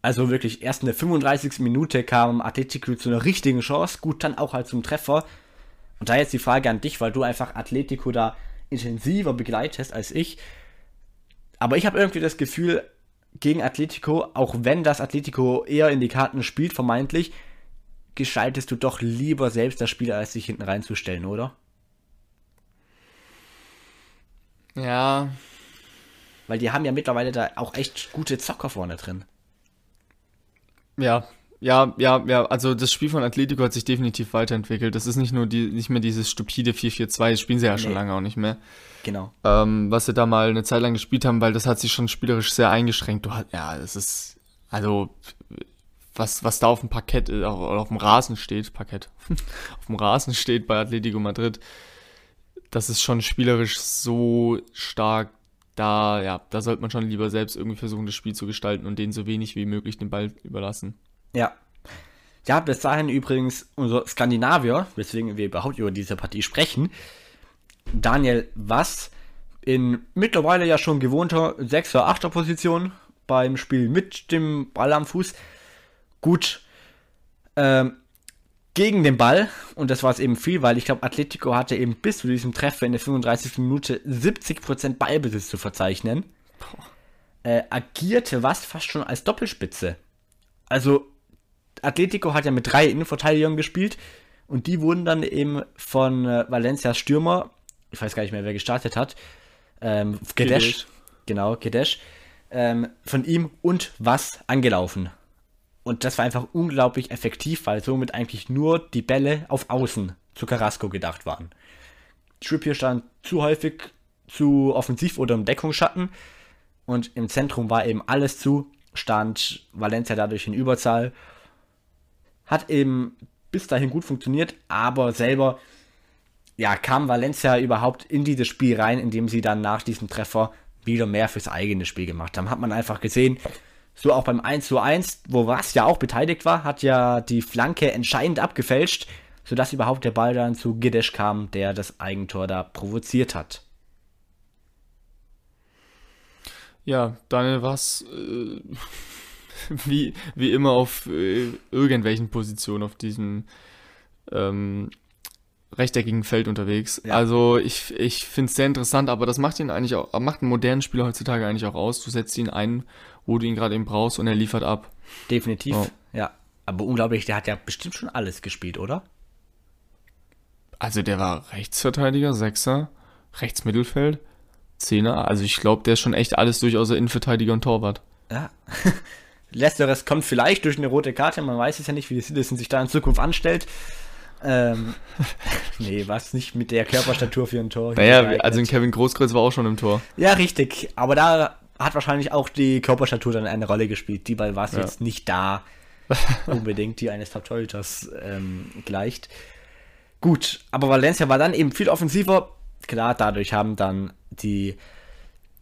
Also wirklich, erst in der 35. Minute kam Atletico zu einer richtigen Chance, gut, dann auch halt zum Treffer. Und da jetzt die Frage an dich, weil du einfach Atletico da intensiver begleitest als ich. Aber ich habe irgendwie das Gefühl, gegen Atletico, auch wenn das Atletico eher in die Karten spielt, vermeintlich, gestaltest du doch lieber selbst das Spiel, als sich hinten reinzustellen, oder? ja, Weil die haben ja mittlerweile da auch echt gute Zocker vorne drin. ja, ja, ja, ja. Also das Spiel von Atletico hat sich definitiv weiterentwickelt. Das ist nicht nur die, nicht mehr dieses stupide 4-4-2, das spielen sie ja schon Nee. lange auch nicht mehr. Genau. ähm, was sie da mal eine Zeit lang gespielt haben, weil das hat sich schon spielerisch sehr eingeschränkt. Du hast, ja, es ist, also, was, was da auf dem Parkett, äh, auf, auf dem Rasen steht, Parkett, [laughs] auf dem Rasen steht bei Atletico Madrid, das ist schon spielerisch so stark, da, ja, da sollte man schon lieber selbst irgendwie versuchen, das Spiel zu gestalten und denen so wenig wie möglich den Ball überlassen. Ja. Ja, bis dahin übrigens unser Skandinavier, weswegen wir überhaupt über diese Partie sprechen, Daniel Wass, in mittlerweile ja schon gewohnter 6er, 8er Position beim Spiel mit dem Ball am Fuß. Gut, ähm, gegen den Ball, und das war es eben viel, weil ich glaube, Atletico hatte eben bis zu diesem Treffer in der 35. Minute 70% Ballbesitz zu verzeichnen. Äh, agierte was fast schon als Doppelspitze. Also, Atletico hat ja mit drei Innenverteidigern gespielt und die wurden dann eben von äh, Valencias Stürmer, ich weiß gar nicht mehr, wer gestartet hat, ähm, Gedesh. genau, Gedesh, ähm, von ihm und was angelaufen. Und das war einfach unglaublich effektiv, weil somit eigentlich nur die Bälle auf Außen zu Carrasco gedacht waren. Trippier stand zu häufig zu offensiv oder im Deckungsschatten und im Zentrum war eben alles zu, stand Valencia dadurch in Überzahl. Hat eben bis dahin gut funktioniert, aber selber ja, kam Valencia überhaupt in dieses Spiel rein, indem sie dann nach diesem Treffer wieder mehr fürs eigene Spiel gemacht haben. Hat man einfach gesehen, so auch beim 1 zu 1, wo was ja auch beteiligt war, hat ja die Flanke entscheidend abgefälscht, sodass überhaupt der Ball dann zu Gidesch kam, der das Eigentor da provoziert hat. Ja, Daniel, was, äh, [laughs] wie, wie immer auf äh, irgendwelchen Positionen auf diesem ähm, rechteckigen Feld unterwegs. Ja. Also ich, ich finde es sehr interessant, aber das macht ihn eigentlich auch, macht einen modernen Spieler heutzutage eigentlich auch aus. Du setzt ihn ein, wo du ihn gerade eben brauchst und er liefert ab. Definitiv, Oh. ja. Aber unglaublich, der hat ja bestimmt schon alles gespielt, oder? Also der war Rechtsverteidiger, Sechser, Rechtsmittelfeld, Zehner. Also ich glaube, der ist schon echt alles durch außer Innenverteidiger und Torwart. Ja. [laughs] Letzteres kommt vielleicht durch eine rote Karte, man weiß es ja nicht, wie die Citizen sich da in Zukunft anstellt. Ähm, [laughs] nee, was nicht mit der Körperstatur für ein Tor. Naja, also ein Kevin Großkreuz war auch schon im Tor. Ja, richtig. Aber da hat wahrscheinlich auch die Körperstatur dann eine Rolle gespielt. Die bei was Ja. jetzt nicht da [laughs] unbedingt die eines Top-Torhüters ähm, gleicht. Gut, aber Valencia war dann eben viel offensiver. Klar, dadurch haben dann die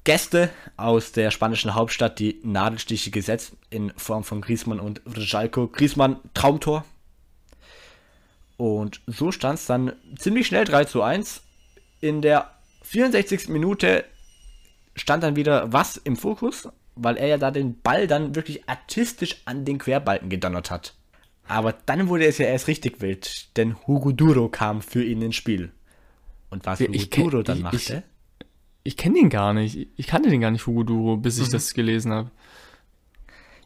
Gäste aus der spanischen Hauptstadt die Nadelstiche gesetzt in Form von Griezmann und Vrjalko. Griezmann, Traumtor. Und so stand es dann ziemlich schnell 3 zu 1 in der 64. Minute stand dann wieder was im Fokus, weil er ja da den Ball dann wirklich artistisch an den Querbalken gedonnert hat. Aber dann wurde es ja erst richtig wild, denn Hugo Duro kam für ihn ins Spiel. Und was Hugo ich kenn- Duro dann ich- machte, Ich kenne den gar nicht. Ich kannte den gar nicht, Hugo Duro, bis Mhm. ich das gelesen habe.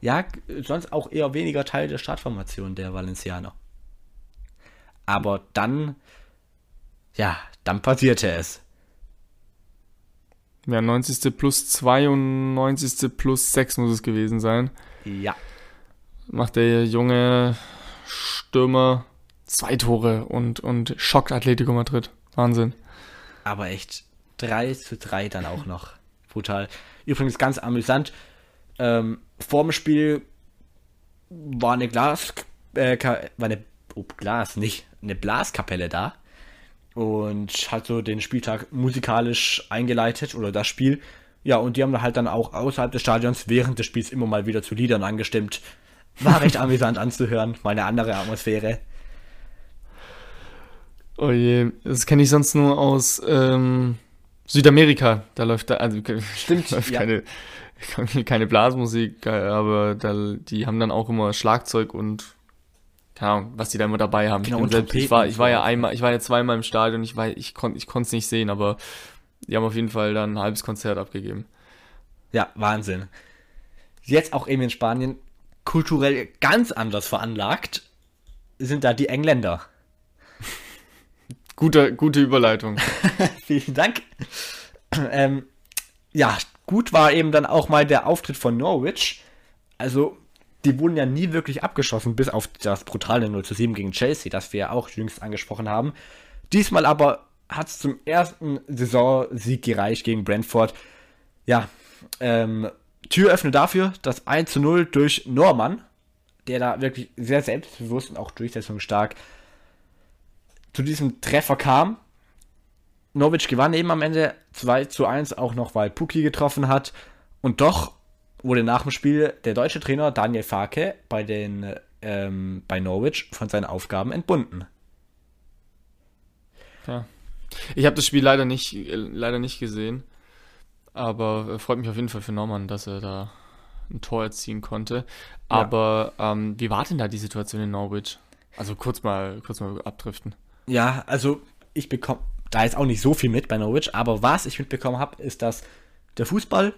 ja, sonst auch eher weniger Teil der Startformation der Valencianer. Aber dann, ja, dann passierte es. Ja, 90. plus 2 und 90. plus 6 muss es gewesen sein. Ja, Macht der junge Stürmer zwei Tore und, und schockt Atletico Madrid. Wahnsinn. aber echt 3 zu 3 dann auch noch. Brutal. Übrigens ganz amüsant. Ähm, vorm Spiel war eine Glas, äh, war eine, oh, Glas, nicht, eine Blaskapelle da und hat so den Spieltag musikalisch eingeleitet oder das Spiel. Ja, und die haben halt dann auch außerhalb des Stadions während des Spiels immer mal wieder zu Liedern angestimmt. War recht amüsant anzuhören, mal eine andere Atmosphäre. Oh je, das kenne ich sonst nur aus ähm, Südamerika. Da läuft da, also Stimmt, [laughs] läuft ja. keine, [laughs] keine Blasmusik, aber da, die haben dann auch immer Schlagzeug und keine Ahnung, was die da immer dabei haben. Genau, ich, selbst, ich war, ich war ja einmal, ich war ja zweimal im Stadion, ich war, ich konnte, ich konnte es nicht sehen, aber die haben auf jeden Fall dann ein halbes Konzert abgegeben. Ja, Wahnsinn. Jetzt auch eben in Spanien kulturell ganz anders veranlagt sind da die Engländer. [laughs] Gute, gute Überleitung. [laughs] Vielen Dank. ähm, ja, gut war eben dann auch mal der Auftritt von Norwich. Also, die wurden ja nie wirklich abgeschossen, bis auf das brutale 0 zu 7 gegen Chelsea, das wir ja auch jüngst angesprochen haben. Diesmal aber hat es zum ersten Saisonsieg gereicht gegen Brentford. Ja, ähm, Türöffner dafür, das 1 zu 0 durch Norman, der da wirklich sehr selbstbewusst und auch durchsetzungsstark zu diesem Treffer kam. Norwich gewann eben am Ende 2 zu 1, auch noch weil Puki getroffen hat. Und doch wurde nach dem Spiel der deutsche Trainer Daniel Farke bei, den, ähm, bei Norwich von seinen Aufgaben entbunden. Ja. Ich habe das Spiel leider nicht, äh, leider nicht gesehen, aber äh, freut mich auf jeden Fall für Norman, dass er da ein Tor erzielen konnte. Aber ähm, wie war denn da die Situation in Norwich? Also kurz mal, kurz mal abdriften. Ja, also ich bekomme da jetzt auch nicht so viel mit bei Norwich, aber was ich mitbekommen habe, ist, dass der Fußball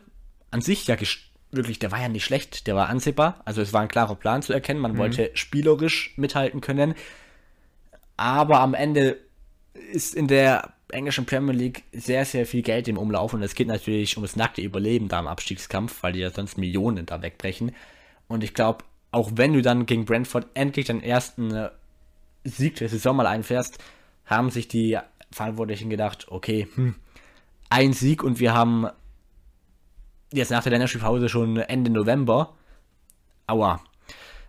an sich ja ges- wirklich, der war ja nicht schlecht, der war ansehbar. Also es war ein klarer Plan zu erkennen, man wollte spielerisch mithalten können. Aber am Ende ist in der englischen Premier League sehr, sehr viel Geld im Umlauf und es geht natürlich ums nackte Überleben da im Abstiegskampf, weil die ja sonst Millionen da wegbrechen. Und ich glaube, auch wenn du dann gegen Brentford endlich deinen ersten äh, Sieg der Saison mal einfährst, haben sich die Verantwortlichen gedacht, okay, hm, ein Sieg und wir haben jetzt nach der Länderspielpause schon Ende November. Aua.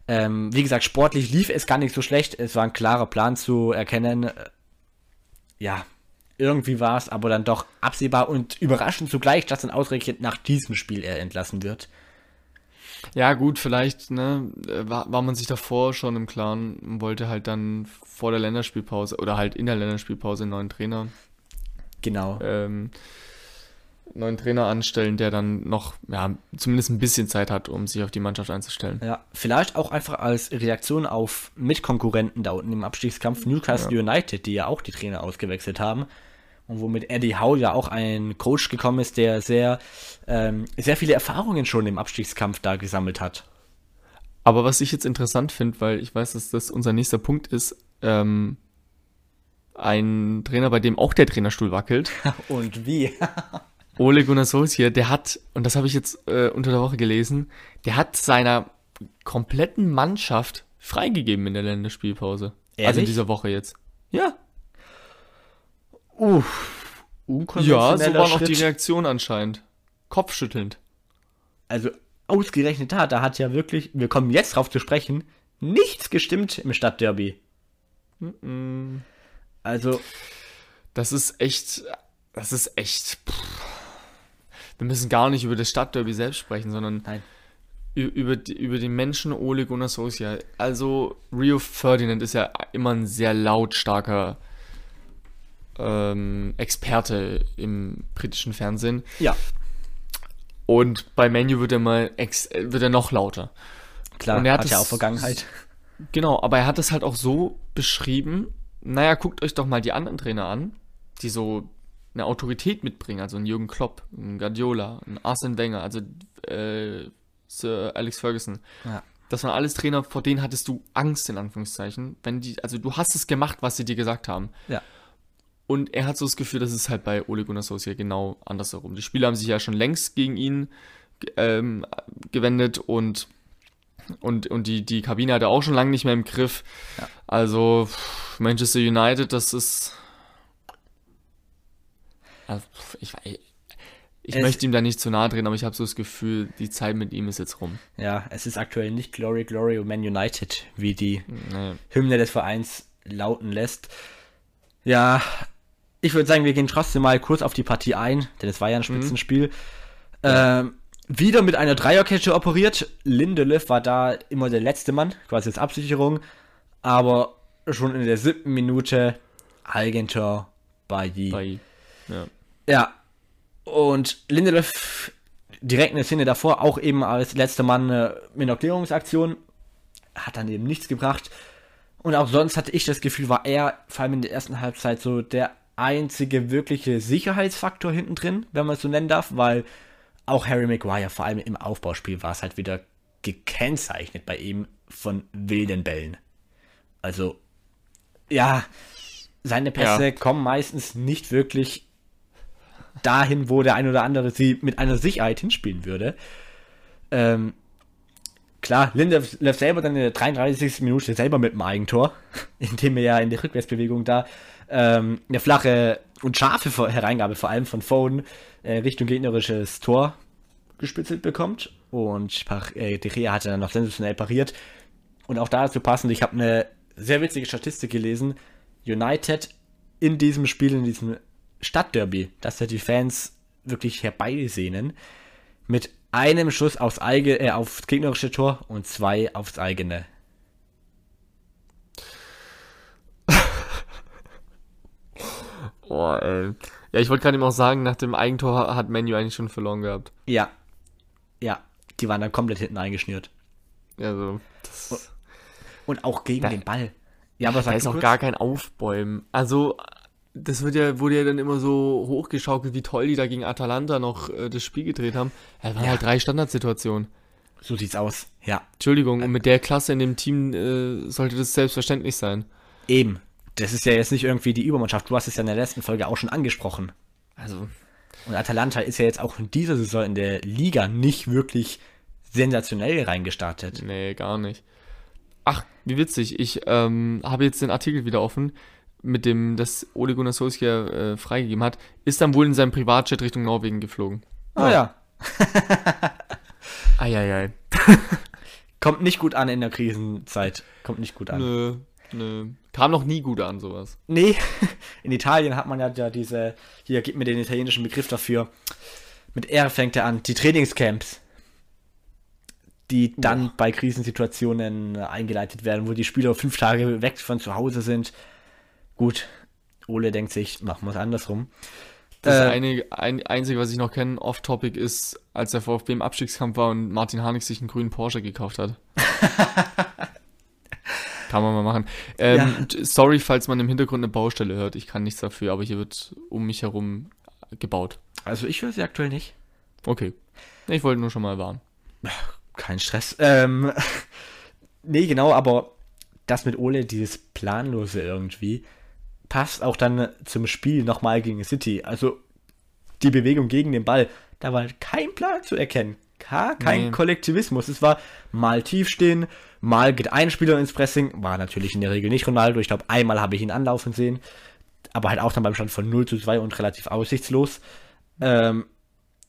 Ähm, wie gesagt, sportlich lief es gar nicht so schlecht. Es war ein klarer Plan zu erkennen. Äh, Ja, irgendwie war es aber dann doch absehbar und überraschend zugleich, dass dann ausgerechnet nach diesem Spiel er entlassen wird. Ja, gut, vielleicht ne, äh, war, war man sich davor schon im Klaren und wollte halt dann vor der Länderspielpause oder halt in der Länderspielpause einen neuen Trainer, Genau. ähm, neuen Trainer anstellen, der dann noch, ja, zumindest ein bisschen Zeit hat, um sich auf die Mannschaft einzustellen. Ja, vielleicht auch einfach als Reaktion auf Mitkonkurrenten da unten im Abstiegskampf Newcastle United, die ja auch die Trainer ausgewechselt haben. Und womit Eddie Howe ja auch ein Coach gekommen ist, der sehr, ähm, sehr viele Erfahrungen schon im Abstiegskampf da gesammelt hat. Aber was ich jetzt interessant finde, weil ich weiß, dass das unser nächster Punkt ist, ähm, ein Trainer, bei dem auch der Trainerstuhl wackelt, [laughs] Und wie? [laughs] Ole Gunnar Solskjaer, der hat, und das habe ich jetzt äh, unter der Woche gelesen, der hat seiner kompletten Mannschaft freigegeben in der Länderspielpause. Also in Ehrlich? dieser Woche jetzt. Ja, Uff. ja, so waren auch die. Reaktionen anscheinend. Kopfschüttelnd. Also ausgerechnet da, da hat ja wirklich, wir kommen jetzt drauf zu sprechen, nichts gestimmt im Stadtderby. Also, Das ist echt, das ist echt. Pff. Wir müssen gar nicht über das Stadtderby selbst sprechen, sondern Nein. über, die- über den Menschen Ole Gunnar Solskjaer. Also Rio Ferdinand ist ja immer ein sehr lautstarker ähm, Experte im britischen Fernsehen. Ja, Und bei Menu wird er mal ex wird er noch lauter. klar, Und er hat hat ja es- auch Vergangenheit. Genau, aber er hat es halt auch so beschrieben, naja, guckt euch doch mal die anderen Trainer an, die so eine Autorität mitbringen, also ein Jürgen Klopp, ein Guardiola, ein Arsene Wenger, also äh, Sir Alex Ferguson. Ja. Das waren alles Trainer, vor denen hattest du Angst, in Anführungszeichen, wenn die, also du hast es gemacht, was sie dir gesagt haben. Ja. Und er hat so das Gefühl, das ist halt bei Ole Gunnar Solskjaer genau andersherum. Die Spieler haben sich ja schon längst gegen ihn ähm, gewendet und und, und die, die Kabine hat er auch schon lange nicht mehr im Griff. Also pff, Manchester United, das ist. Also, ich ich Es- möchte ihm da nicht zu nahe drehen, aber ich habe so das Gefühl, die Zeit mit ihm ist jetzt rum. Ja, es ist aktuell nicht Glory, Glory und Man United, wie die Nee. Hymne des Vereins lauten lässt. Ja, ich würde sagen, wir gehen trotzdem mal kurz auf die Partie ein, denn es war ja ein Spitzenspiel. Ähm, wieder mit einer Dreierkette operiert. Lindelöf war da immer der letzte Mann, quasi als Absicherung. Aber schon in der siebten Minute Eigentor bei. Bei, ja. Ja. Und Lindelöf direkt in der Szene davor auch eben als letzter Mann äh, mit einer Klärungsaktion. Hat dann eben nichts gebracht. Und auch sonst hatte ich das Gefühl, war er vor allem in der ersten Halbzeit so der einzige wirkliche Sicherheitsfaktor hinten drin, wenn man es so nennen darf, weil auch Harry Maguire, vor allem im Aufbauspiel, war es halt wieder gekennzeichnet bei ihm von wilden Bällen. Also, ja, seine Pässe Ja. kommen meistens nicht wirklich dahin, wo der ein oder andere sie mit einer Sicherheit hinspielen würde. Ähm, klar, Lindelof selber dann in der 33. Minute selber mit dem Eigentor, [laughs] indem er ja in der Rückwärtsbewegung da ähm, eine flache und scharfe Hereingabe, vor allem von Foden, äh, Richtung gegnerisches Tor gespitzelt bekommt. Und Pach- äh, De Gea hatte dann noch sensationell pariert. Und auch dazu passend, ich habe eine sehr witzige Statistik gelesen. United in diesem Spiel, in diesem Stadtderby, das ja die Fans wirklich herbeisehnen, mit einem Schuss aufs, Eige, äh, aufs gegnerische Tor und zwei aufs eigene. [laughs] Oh, ey. Ja, ich wollte gerade eben auch sagen, nach dem Eigentor hat Menu eigentlich schon verloren gehabt. Ja. Ja. Die waren dann komplett hinten eingeschnürt. Also, das, Und auch gegen Da- den Ball. Ja, aber da ist auch gar kein Aufbäumen. Also, das wird ja, wurde ja dann immer so hochgeschaukelt, wie toll die da gegen Atalanta noch äh, das Spiel gedreht haben. Ja, waren halt drei Standardsituationen. So sieht's aus. Ja. Entschuldigung, und mit der Klasse in dem Team äh, sollte das selbstverständlich sein. Eben. Das ist ja jetzt nicht irgendwie die Übermannschaft. Du hast es ja in der letzten Folge auch schon angesprochen. Also, Und Atalanta ist ja jetzt auch in dieser Saison in der Liga nicht wirklich sensationell reingestartet. nee, gar nicht. Ach, wie witzig. Ich ähm, habe jetzt den Artikel wieder offen, mit dem das Ole Gunnar Solskjaer äh, freigegeben hat. Ist dann wohl in seinem Privatjet Richtung Norwegen geflogen. Ah ja. [laughs] Eieiei. [laughs] Kommt nicht gut an in der Krisenzeit. Kommt nicht gut an. Nö, nö. Kam noch nie gut an, sowas. Nee, [laughs] in Italien hat man ja, ja diese, hier gib mir den italienischen Begriff dafür. Mit R fängt er an, die Trainingscamps, die dann bei Krisensituationen äh, eingeleitet werden, wo die Spieler fünf Tage weg von zu Hause sind. Gut, Ole denkt sich, machen wir es andersrum. Das Äh, eine, ein, Einzige, was ich noch kenne, off-topic, ist, als der VfB im Abstiegskampf war und Martin Harnik sich einen grünen Porsche gekauft hat. [laughs] kann man mal machen. Ähm, Ja. Sorry, falls man im Hintergrund eine Baustelle hört. Ich kann nichts dafür, aber hier wird um mich herum gebaut. Also ich höre sie aktuell nicht. Okay. Ich wollte nur schon mal warnen. Kein Stress. Ähm, [laughs] nee, genau, aber das mit Ole, dieses Planlose irgendwie, passt auch dann zum Spiel nochmal gegen City. Also die Bewegung gegen den Ball, da war kein Plan zu erkennen. Gar kein Nee. Kollektivismus. Es war mal tief stehen, mal geht ein Spieler ins Pressing. War natürlich in der Regel nicht Ronaldo. Ich glaube, einmal habe ich ihn anlaufen sehen. Aber halt auch dann beim Stand von 0 zu 2 und relativ aussichtslos. Ähm,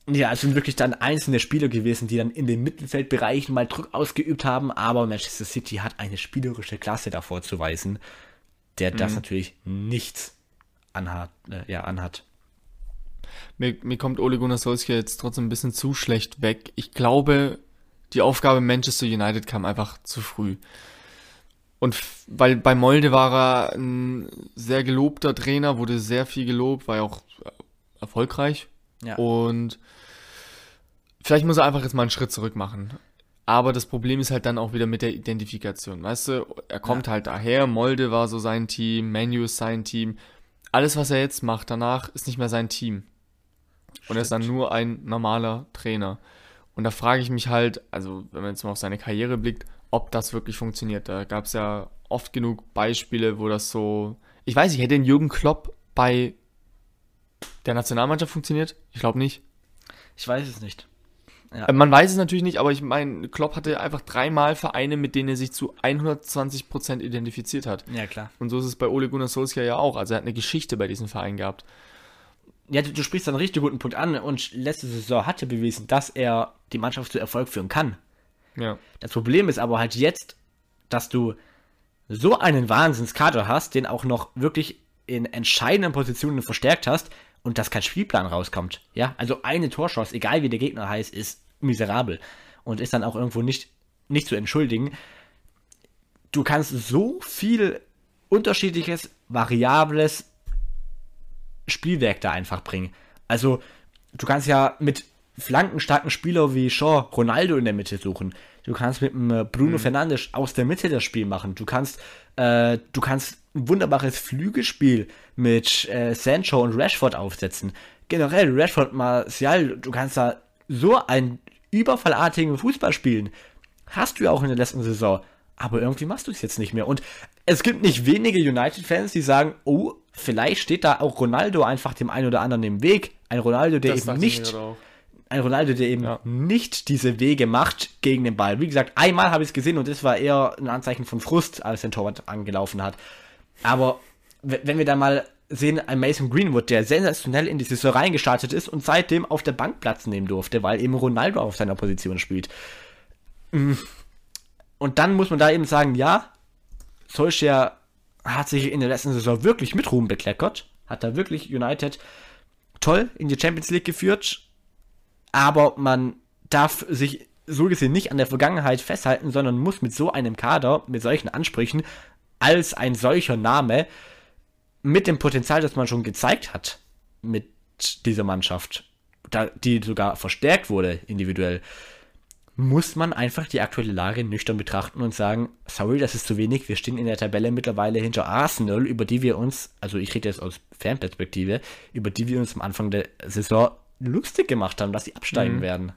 ja, es sind wirklich dann einzelne Spieler gewesen, die dann in den Mittelfeldbereichen mal Druck ausgeübt haben, aber Manchester City hat eine spielerische Klasse davor zu weisen, der das natürlich nichts anhat, äh, ja, anhat. Mir, mir kommt Ole Gunnar Solskjaer jetzt trotzdem ein bisschen zu schlecht weg. Ich glaube, die Aufgabe Manchester United kam einfach zu früh. Und weil bei Molde war er ein sehr gelobter Trainer, wurde sehr viel gelobt, war ja auch äh, erfolgreich. Ja. Und vielleicht muss er einfach jetzt mal einen Schritt zurück machen. Aber das Problem ist halt dann auch wieder mit der Identifikation. Weißt du, er kommt halt daher, Molde war so sein Team, Manu ist sein Team. Alles, was er jetzt macht danach, ist nicht mehr sein Team. Und er ist dann nur ein normaler Trainer. Und da frage ich mich halt, also wenn man jetzt mal auf seine Karriere blickt, ob das wirklich funktioniert. Da gab es ja oft genug Beispiele, wo das so. Ich weiß nicht, hätte ein Jürgen Klopp bei der Nationalmannschaft funktioniert? Ich glaube nicht. Ich weiß es nicht. Äh, Man weiß es natürlich nicht, aber ich meine, Klopp hatte einfach dreimal Vereine, mit denen er sich zu 120% identifiziert hat. Ja, klar. Und so ist es bei Ole Gunnar Solskjaer ja auch. Also er hat eine Geschichte bei diesem Verein gehabt. Ja, du, du sprichst einen richtig guten Punkt an und letzte Saison hatte bewiesen, dass er die Mannschaft zu Erfolg führen kann. Ja. Das Problem ist aber halt jetzt, dass du so einen Wahnsinnskader hast, den auch noch wirklich in entscheidenden Positionen verstärkt hast und dass kein Spielplan rauskommt. Ja, also eine Torschance, egal wie der Gegner heißt, ist miserabel und ist dann auch irgendwo nicht, nicht zu entschuldigen. Du kannst so viel unterschiedliches, variables Spielwerk da einfach bringen. Also, du kannst ja mit flankenstarken Spieler wie Shaw Ronaldo in der Mitte suchen. Du kannst mit einem äh, Bruno Fernandes aus der Mitte das Spiel machen. Du kannst, äh, du kannst ein wunderbares Flügelspiel mit äh, Sancho und Rashford aufsetzen. Generell, Rashford, Martial, du kannst da so einen überfallartigen Fußball spielen. Hast du ja auch in der letzten Saison. Aber irgendwie machst du es jetzt nicht mehr. Und es gibt nicht wenige United-Fans, die sagen, oh, vielleicht steht da auch Ronaldo einfach dem einen oder anderen im Weg. Ein Ronaldo, der eben ich mir nicht ein Ronaldo, der eben Ja. nicht diese Wege macht gegen den Ball. Wie gesagt, einmal habe ich es gesehen und das war eher ein Anzeichen von Frust, als der Torwart angelaufen hat. Aber wenn wir da mal sehen, ein Mason Greenwood, der sensationell in die Saison reingestartet ist und seitdem auf der Bank Platz nehmen durfte, weil eben Ronaldo auf seiner Position spielt. Mm. Und dann muss man da eben sagen, ja, Solskjaer hat sich in der letzten Saison wirklich mit Ruhm bekleckert, hat da wirklich United toll in die Champions League geführt, aber man darf sich so gesehen nicht an der Vergangenheit festhalten, sondern muss mit so einem Kader, mit solchen Ansprüchen, als ein solcher Name, mit dem Potenzial, das man schon gezeigt hat, mit dieser Mannschaft, da, die sogar verstärkt wurde individuell, muss man einfach die aktuelle Lage nüchtern betrachten und sagen, sorry, das ist zu wenig, wir stehen in der Tabelle mittlerweile hinter Arsenal, über die wir uns, also ich rede jetzt aus Fanperspektive, über die wir uns am Anfang der Saison lustig gemacht haben, dass sie absteigen Mhm. werden.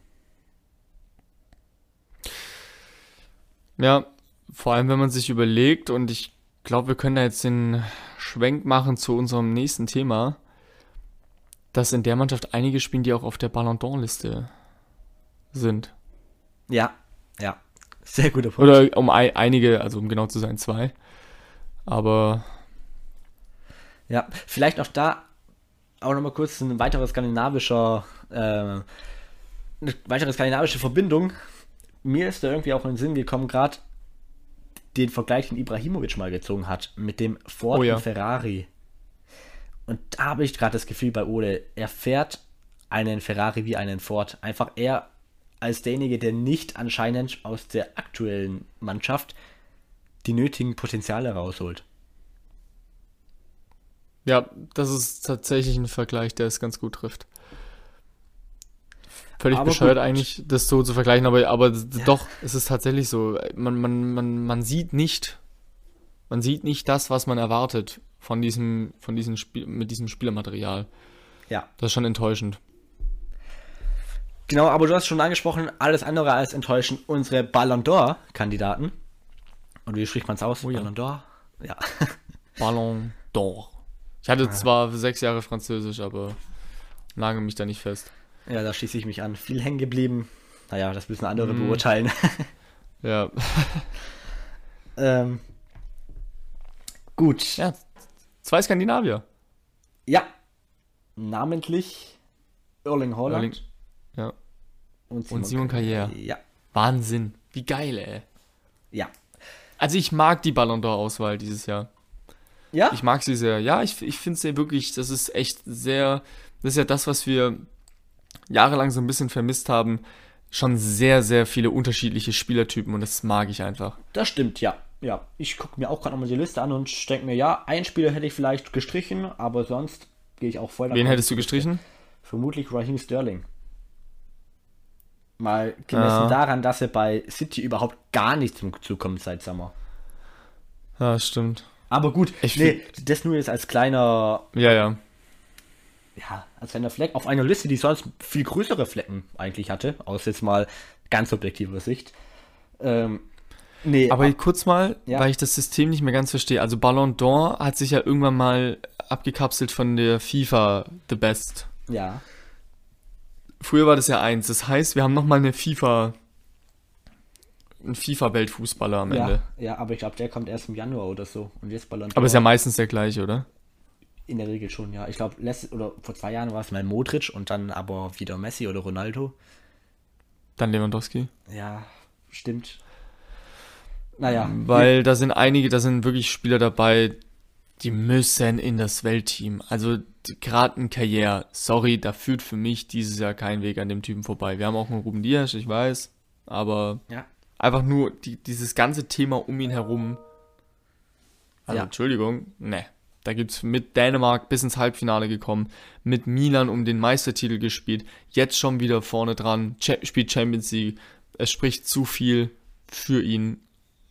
Ja, vor allem wenn man sich überlegt, und ich glaube, wir können da jetzt den Schwenk machen zu unserem nächsten Thema, dass in der Mannschaft einige spielen, die auch auf der Ballon d'Or-Liste sind. Ja, ja. Sehr guter Punkt. Oder um ei- einige, also um genau zu sein, zwei. Aber Ja, vielleicht auch da auch nochmal kurz ein weiterer skandinavischer, äh, eine weitere skandinavische Verbindung. Mir ist da irgendwie auch in den Sinn gekommen, gerade den Vergleich, den Ibrahimovic mal gezogen hat, mit dem Ford Oh ja. und Ferrari. Und da habe ich gerade das Gefühl bei Ole, er fährt einen Ferrari wie einen Ford. Einfach er als derjenige, der nicht anscheinend aus der aktuellen Mannschaft die nötigen Potenziale rausholt. ja, das ist tatsächlich ein Vergleich, der es ganz gut trifft. Völlig Aber bescheuert gut. eigentlich, das so zu vergleichen, aber, aber doch, es ist tatsächlich so. Man, man, man, man sieht nicht, man sieht nicht das, was man erwartet von diesem, von diesem Spiel, mit diesem Spielermaterial. Ja. Das ist schon enttäuschend. Genau, aber du hast schon angesprochen, alles andere als enttäuschend. Unsere Ballon d'Or-Kandidaten. Und wie spricht man es aus? Oh ja. Ballon d'Or? Ja. [laughs] Ballon d'Or. Ich hatte zwar sechs Jahre Französisch, aber nagel mich da nicht fest. Ja, da schließe ich mich an. Viel hängen geblieben. Naja, das müssen andere Mhm. beurteilen. [laughs] Ja, ähm, gut. ja zwei Skandinavier. Ja. Namentlich Erling Haaland Erling- Ja. und Und Simon Carrière. Ja. Wahnsinn. Wie geil, ey. Ja. Also ich mag die Ballon d'Or-Auswahl dieses Jahr. Ja? Ich mag sie sehr. Ja, ich, ich finde sie wirklich, das ist echt sehr, das ist ja das, was wir jahrelang so ein bisschen vermisst haben. Schon sehr, sehr viele unterschiedliche Spielertypen und das mag ich einfach. Das stimmt, ja. ja, ich gucke mir auch gerade nochmal die Liste an und denke mir, ja, ein Spieler hätte ich vielleicht gestrichen, aber sonst gehe ich auch voll Wen hättest du gestrichen? Vermutlich Raheem Sterling. Mal gemessen Ja. daran, dass er bei City überhaupt gar nicht zum Zug kommt seit Sommer. Ja, stimmt. Aber gut, Ich nee, das nur jetzt als kleiner, Ja, ja. Ja, als kleiner Fleck auf einer Liste, die sonst viel größere Flecken eigentlich hatte, aus jetzt mal ganz objektiver Sicht. Ähm, nee, Aber kurz mal, Ja. weil ich das System nicht mehr ganz verstehe. Also Ballon d'Or hat sich ja irgendwann mal abgekapselt von der FIFA The Best. ja, Früher war das ja eins. Das heißt, wir haben nochmal eine FIFA, einen FIFA-Weltfußballer am Ende. ja, ja, aber ich glaube, der kommt erst im Januar oder so. Und jetzt Ballon Aber ist d'Or. ja meistens der gleiche, oder? In der Regel schon, ja. Ich glaube, oder vor zwei Jahren war es mal Modric und dann aber wieder Messi oder Ronaldo. Dann Lewandowski. Ja, stimmt. Naja, Weil da sind einige, da sind wirklich Spieler dabei, die müssen in das Weltteam. Also gerade ein Karriere, sorry, da führt für mich dieses Jahr kein Weg an dem Typen vorbei. Wir haben auch einen Ruben Dias, ich weiß, aber ja, einfach nur die, dieses ganze Thema um ihn herum. Also Ja. Entschuldigung, ne. Da gibt's mit Dänemark bis ins Halbfinale gekommen, mit Milan um den Meistertitel gespielt, jetzt schon wieder vorne dran, spielt Champions League. Es spricht zu viel für ihn,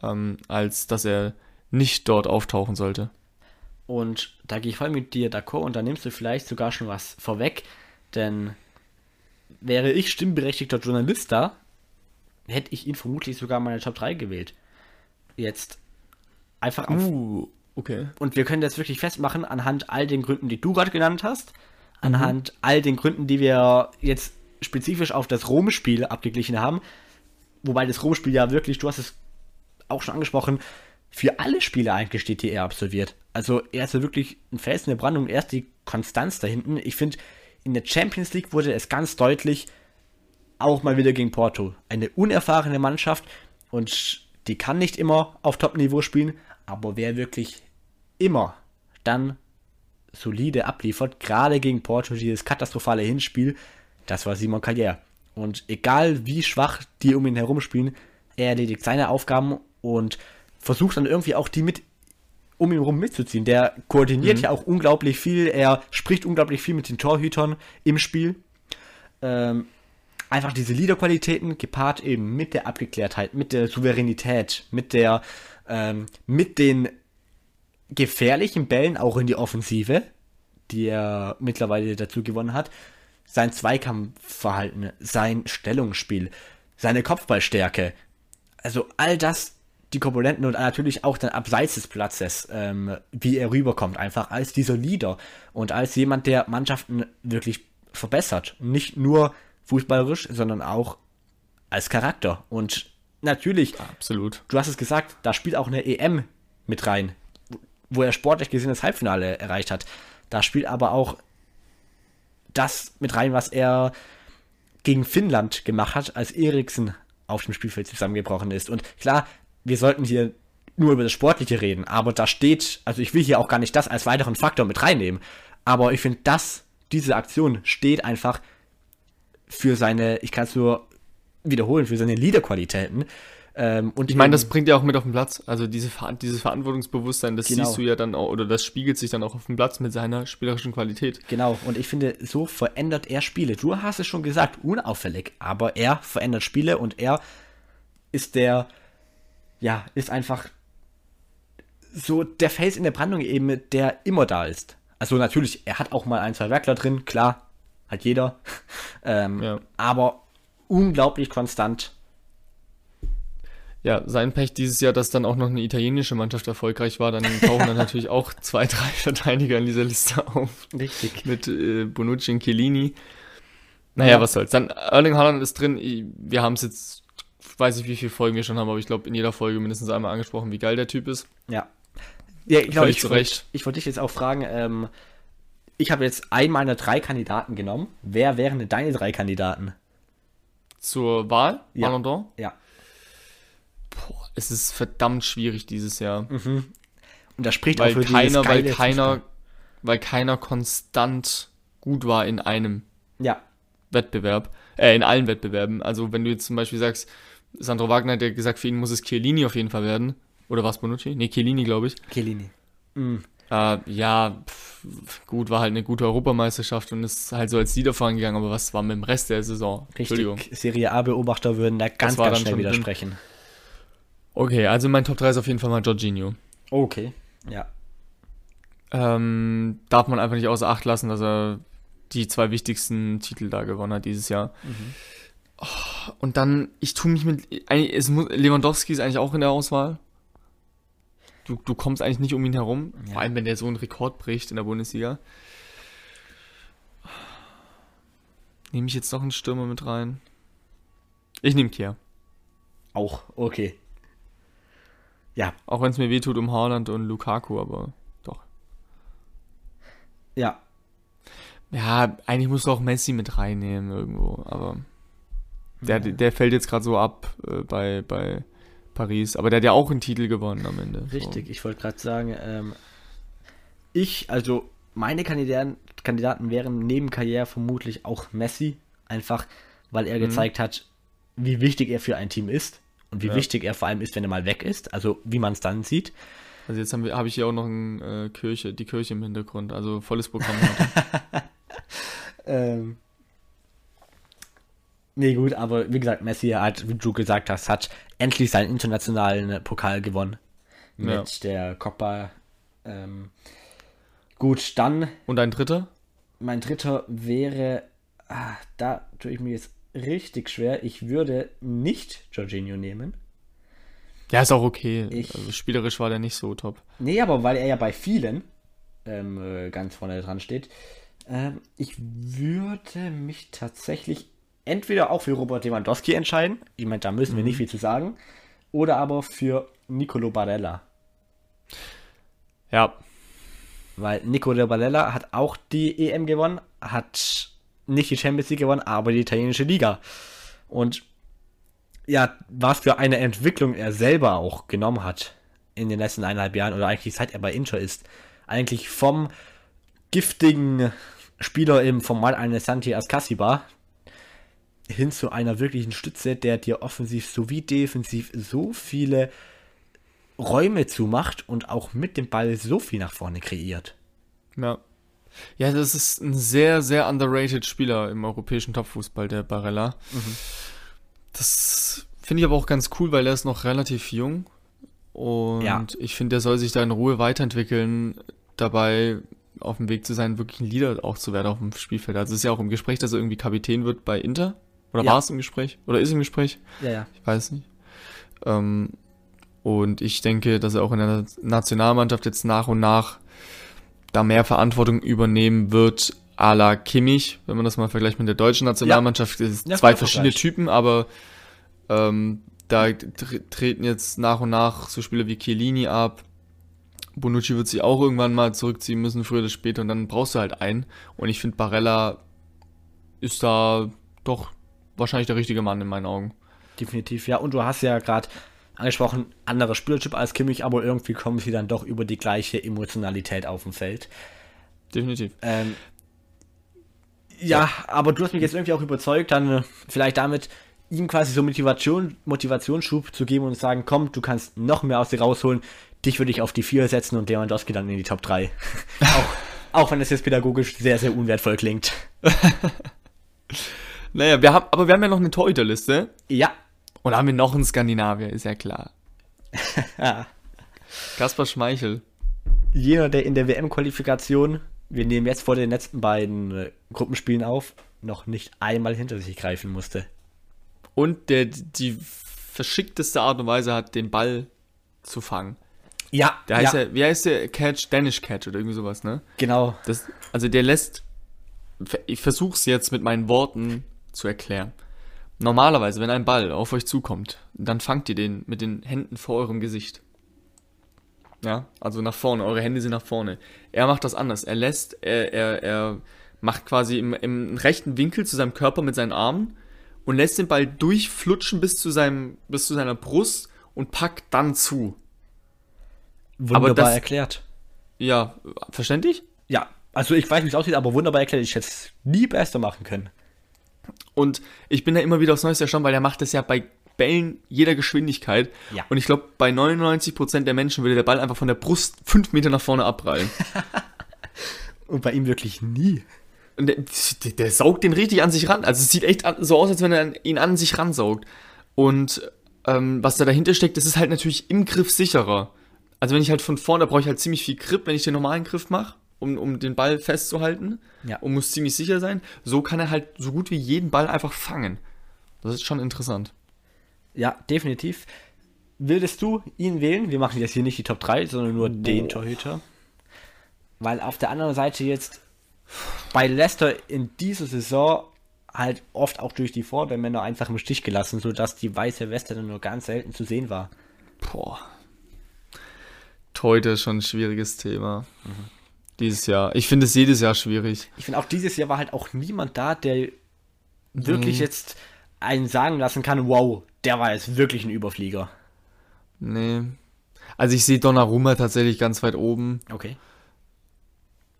ähm, als dass er nicht dort auftauchen sollte. Und da gehe ich voll mit dir d'accord und da nimmst du vielleicht sogar schon was vorweg, denn wäre ich stimmberechtigter Journalist da, hätte ich ihn vermutlich sogar in meine Top 3 gewählt. Jetzt einfach auf. Uh, okay. Und wir können das wirklich festmachen anhand all den Gründen, die du gerade genannt hast, anhand all den Gründen, die wir jetzt spezifisch auf das Rom-Spiel abgeglichen haben. Wobei das Rom-Spiel ja wirklich, du hast es auch schon angesprochen, für alle Spiele eigentlich steht, die er absolviert. Also er ist ja wirklich ein Fels in der Brandung, er ist die Konstanz da hinten. Ich finde, in der Champions League wurde es ganz deutlich, auch mal wieder gegen Porto. Eine unerfahrene Mannschaft und die kann nicht immer auf Top-Niveau spielen, aber wer wirklich immer dann solide abliefert, gerade gegen Porto, dieses katastrophale Hinspiel, das war Simon Carrière. Und egal wie schwach die um ihn herum spielen, er erledigt seine Aufgaben und versucht dann irgendwie auch die mit um ihn herum mitzuziehen. Der koordiniert ja auch unglaublich viel, er spricht unglaublich viel mit den Torhütern im Spiel. Ähm, einfach diese Leaderqualitäten gepaart eben mit der Abgeklärtheit, mit der Souveränität, mit der, ähm, mit den gefährlichen Bällen auch in die Offensive, die er mittlerweile dazu gewonnen hat, sein Zweikampfverhalten, sein Stellungsspiel, seine Kopfballstärke, also all das, die Komponenten und natürlich auch dann abseits des Platzes, ähm, wie er rüberkommt, einfach als dieser Leader und als jemand, der Mannschaften wirklich verbessert. Nicht nur fußballerisch, sondern auch als Charakter. Und natürlich, Absolut. du hast es gesagt, da spielt auch eine EM mit rein, wo er sportlich gesehen das Halbfinale erreicht hat. Da spielt aber auch das mit rein, was er gegen Finnland gemacht hat, als Eriksen auf dem Spielfeld zusammengebrochen ist. Und klar, wir sollten hier nur über das Sportliche reden, aber da steht, also ich will hier auch gar nicht das als weiteren Faktor mit reinnehmen, aber ich finde, dass diese Aktion steht einfach für seine, ich kann es nur wiederholen, für seine Leaderqualitäten. Ähm, und Ich meine, das bringt ja auch mit auf den Platz. Also diese, dieses Verantwortungsbewusstsein, das Genau. siehst du ja dann auch, oder das spiegelt sich dann auch auf dem Platz mit seiner spielerischen Qualität. Genau, und ich finde, so verändert er Spiele. Du hast es schon gesagt, unauffällig, aber er verändert Spiele und er ist der, ja, ist einfach so der Face in der Brandung eben, der immer da ist. Also natürlich, er hat auch mal ein, zwei Werkler drin, klar, hat jeder. [laughs] ähm, Ja. Aber unglaublich konstant. Ja, sein Pech dieses Jahr, dass dann auch noch eine italienische Mannschaft erfolgreich war, dann tauchen dann natürlich auch zwei, drei Verteidiger in dieser Liste auf. Richtig. Mit äh, Bonucci und Chiellini. Naja, Ja. was soll's. Dann Erling Haaland ist drin. Ich- Wir haben es jetzt, ich weiß nicht, wie viele Folgen wir schon haben, aber ich glaube in jeder Folge mindestens einmal angesprochen, wie geil der Typ ist. Ja. Ja, ich glaube, ich, zu wollt- Recht. ich wollte dich jetzt auch fragen, ähm, ich habe jetzt einen meiner drei Kandidaten genommen. Wer wären denn deine drei Kandidaten? Zur Wahl, Ja. Ballon d'Or. Ja. Boah, es ist verdammt schwierig dieses Jahr. Und das spricht weil auch für keiner, weil keiner, Fußball. weil keiner konstant gut war in einem Ja, Wettbewerb, äh, in allen Wettbewerben. Also wenn du jetzt zum Beispiel sagst, Sandro Wagner hat ja gesagt, für ihn muss es Chiellini auf jeden Fall werden. Oder was Bonucci? Nee, Chiellini, glaube ich. Chiellini. Äh, ja, pff, gut, war halt eine gute Europameisterschaft und ist halt so als Sieger vorangegangen, aber was war mit dem Rest der Saison? Entschuldigung. Richtig. Serie A-Beobachter würden da ganz, war ganz schnell schon drin. Okay, also mein Top 3 ist auf jeden Fall mal Jorginho. Okay. Ja. Ähm, darf man einfach nicht außer Acht lassen, dass er die zwei wichtigsten Titel da gewonnen hat dieses Jahr. Oh, und dann, ich tue mich mit. Es muss, Lewandowski ist eigentlich auch in der Auswahl. Du, du kommst eigentlich nicht um ihn herum. Ja. Vor allem, wenn der so einen Rekord bricht in der Bundesliga. Nehme ich jetzt noch einen Stürmer mit rein? Ich nehme Kier. Auch. Okay. Ja. Auch wenn es mir wehtut um Haaland und Lukaku, aber doch. Ja. Ja, eigentlich musst du auch Messi mit reinnehmen irgendwo, aber der, der fällt jetzt gerade so ab äh, bei, bei Paris. Aber der hat ja auch einen Titel gewonnen am Ende. Richtig, ich wollte gerade sagen, ähm, ich, also meine Kandidaten, Kandidaten wären neben Karriere vermutlich auch Messi, einfach weil er gezeigt hat, wie wichtig er für ein Team ist und wie Ja. wichtig er vor allem ist, wenn er mal weg ist, also wie man es dann sieht. So. Also jetzt habe hab ich hier auch noch ein, äh, Kirche, die Kirche im Hintergrund, also volles Programm. [laughs] Ähm, nee, gut, aber wie gesagt, Messi hat, wie du gesagt hast, hat endlich seinen internationalen Pokal gewonnen. Mit Ja. der Copa. Ähm, gut, dann und ein dritter? mein dritter wäre, ah, da tue ich mir jetzt richtig schwer. Ich würde nicht Jorginho nehmen. Ja, ist auch okay. Ich- also spielerisch war der nicht so top. Nee, aber weil er ja bei vielen ähm, äh, ganz vorne dran steht. Ähm, ich würde mich tatsächlich entweder auch für Robert Lewandowski entscheiden. Ich meine, da müssen wir nicht viel zu sagen. Oder aber für Nicolo Barella. Ja, Weil Nicolo Barella hat auch die EM gewonnen, hat nicht die Champions League gewonnen, aber die italienische Liga. Und ja, was für eine Entwicklung er selber auch genommen hat in den letzten eineinhalb Jahren oder eigentlich seit er bei Inter ist. Eigentlich vom giftigen Spieler im Format eines Santi Ascasiba hin zu einer wirklichen Stütze, der dir offensiv sowie defensiv so viele Räume zumacht und auch mit dem Ball so viel nach vorne kreiert. ja. Ja, das ist ein sehr, sehr underrated Spieler im europäischen Topfußball, der Barella. Das finde ich aber auch ganz cool, weil er ist noch relativ jung. Und Ja. ich finde, der soll sich da in Ruhe weiterentwickeln, dabei auf dem Weg zu sein, wirklich ein Leader auch zu werden auf dem Spielfeld. Also es ist ja auch im Gespräch, dass er irgendwie Kapitän wird bei Inter. Oder Ja. war es im Gespräch? Oder ist im Gespräch? Ja, ja. Ich weiß nicht. Ähm, und ich denke, dass er auch in der Nationalmannschaft jetzt nach und nach da mehr Verantwortung übernehmen wird, à la Kimmich, wenn man das mal vergleicht mit der deutschen Nationalmannschaft. Das sind Ja, zwei verschiedene Vergleich. Typen, aber ähm, da tre- treten jetzt nach und nach so Spieler wie Chiellini ab. Bonucci wird sich auch irgendwann mal zurückziehen müssen, früher oder später, und dann brauchst du halt einen. Und ich finde, Barella ist da doch wahrscheinlich der richtige Mann in meinen Augen. Definitiv, ja. Und du hast ja gerade angesprochen, anderer Spielertyp als Kimmich, aber irgendwie kommen sie dann doch über die gleiche Emotionalität auf dem Feld. Definitiv. Ähm, ja, aber du hast mich jetzt irgendwie auch überzeugt, dann äh, vielleicht damit ihm quasi so Motivation, Motivationsschub zu geben und zu sagen, komm, du kannst noch mehr aus dir rausholen, dich würde ich auf die 4 setzen und Lewandowski dann in die Top 3. [laughs] auch, auch wenn es jetzt pädagogisch sehr, sehr unwertvoll klingt. [laughs] Naja, wir haben, aber wir haben ja noch eine Torhüterliste. Ja, Und haben wir noch einen Skandinavier, ist ja klar. [laughs] Kaspar Schmeichel. jener, der in der WM-Qualifikation, wir nehmen jetzt vor den letzten beiden äh, Gruppenspielen auf, noch nicht einmal hinter sich greifen musste. Und der die verschickteste Art und Weise hat, den Ball zu fangen. Ja, Der heißt ja, wie heißt der? Catch, Danish Catch oder irgendwie sowas, ne? genau. Das, also der lässt, ich versuch's jetzt mit meinen Worten zu erklären. Normalerweise, wenn ein Ball auf euch zukommt, dann fangt ihr den mit den Händen vor eurem Gesicht. Ja, also nach vorne, eure Hände sind nach vorne. Er macht das anders. Er lässt, er, er, er macht quasi im, im rechten Winkel zu seinem Körper mit seinen Armen und lässt den Ball durchflutschen bis zu seinem, bis zu seiner Brust und packt dann zu. Wunderbar das- erklärt. Ja, verständlich? Ja, also ich weiß, wie es aussieht, aber wunderbar erklärt. Ich hätte es nie besser machen können. Und ich bin da immer wieder aufs Neueste erstaunt, weil er macht das ja bei Bällen jeder Geschwindigkeit. Ja. Und ich glaube, bei 99% der Menschen würde der Ball einfach von der Brust fünf Meter nach vorne abprallen. [laughs] Und bei ihm wirklich nie. Und der, der, der saugt den richtig an sich ran. Also es sieht echt so aus, als wenn er ihn an sich ransaugt. Und ähm, was da dahinter steckt, das ist halt natürlich im Griff sicherer. Also wenn ich halt von vorne, da brauche ich halt ziemlich viel Grip, wenn ich den normalen Griff mache, um, um den Ball festzuhalten. Ja. Und muss ziemlich sicher sein. So kann er halt so gut wie jeden Ball einfach fangen. Das ist schon interessant. Ja, definitiv. Würdest du ihn wählen? Wir machen jetzt hier nicht die Top 3, sondern nur den Torhüter. Weil auf der anderen Seite jetzt bei Leicester in dieser Saison halt oft auch durch die Vordermänner einfach im Stich gelassen, sodass die weiße Weste dann nur ganz selten zu sehen war. Boah. Heute ist schon ein schwieriges Thema. Dieses Jahr. Ich finde es jedes Jahr schwierig. Ich finde auch dieses Jahr war halt auch niemand da, der wirklich jetzt einen sagen lassen kann, wow, der war jetzt wirklich ein Überflieger. Nee. Also ich sehe Donnarumma tatsächlich ganz weit oben. Okay.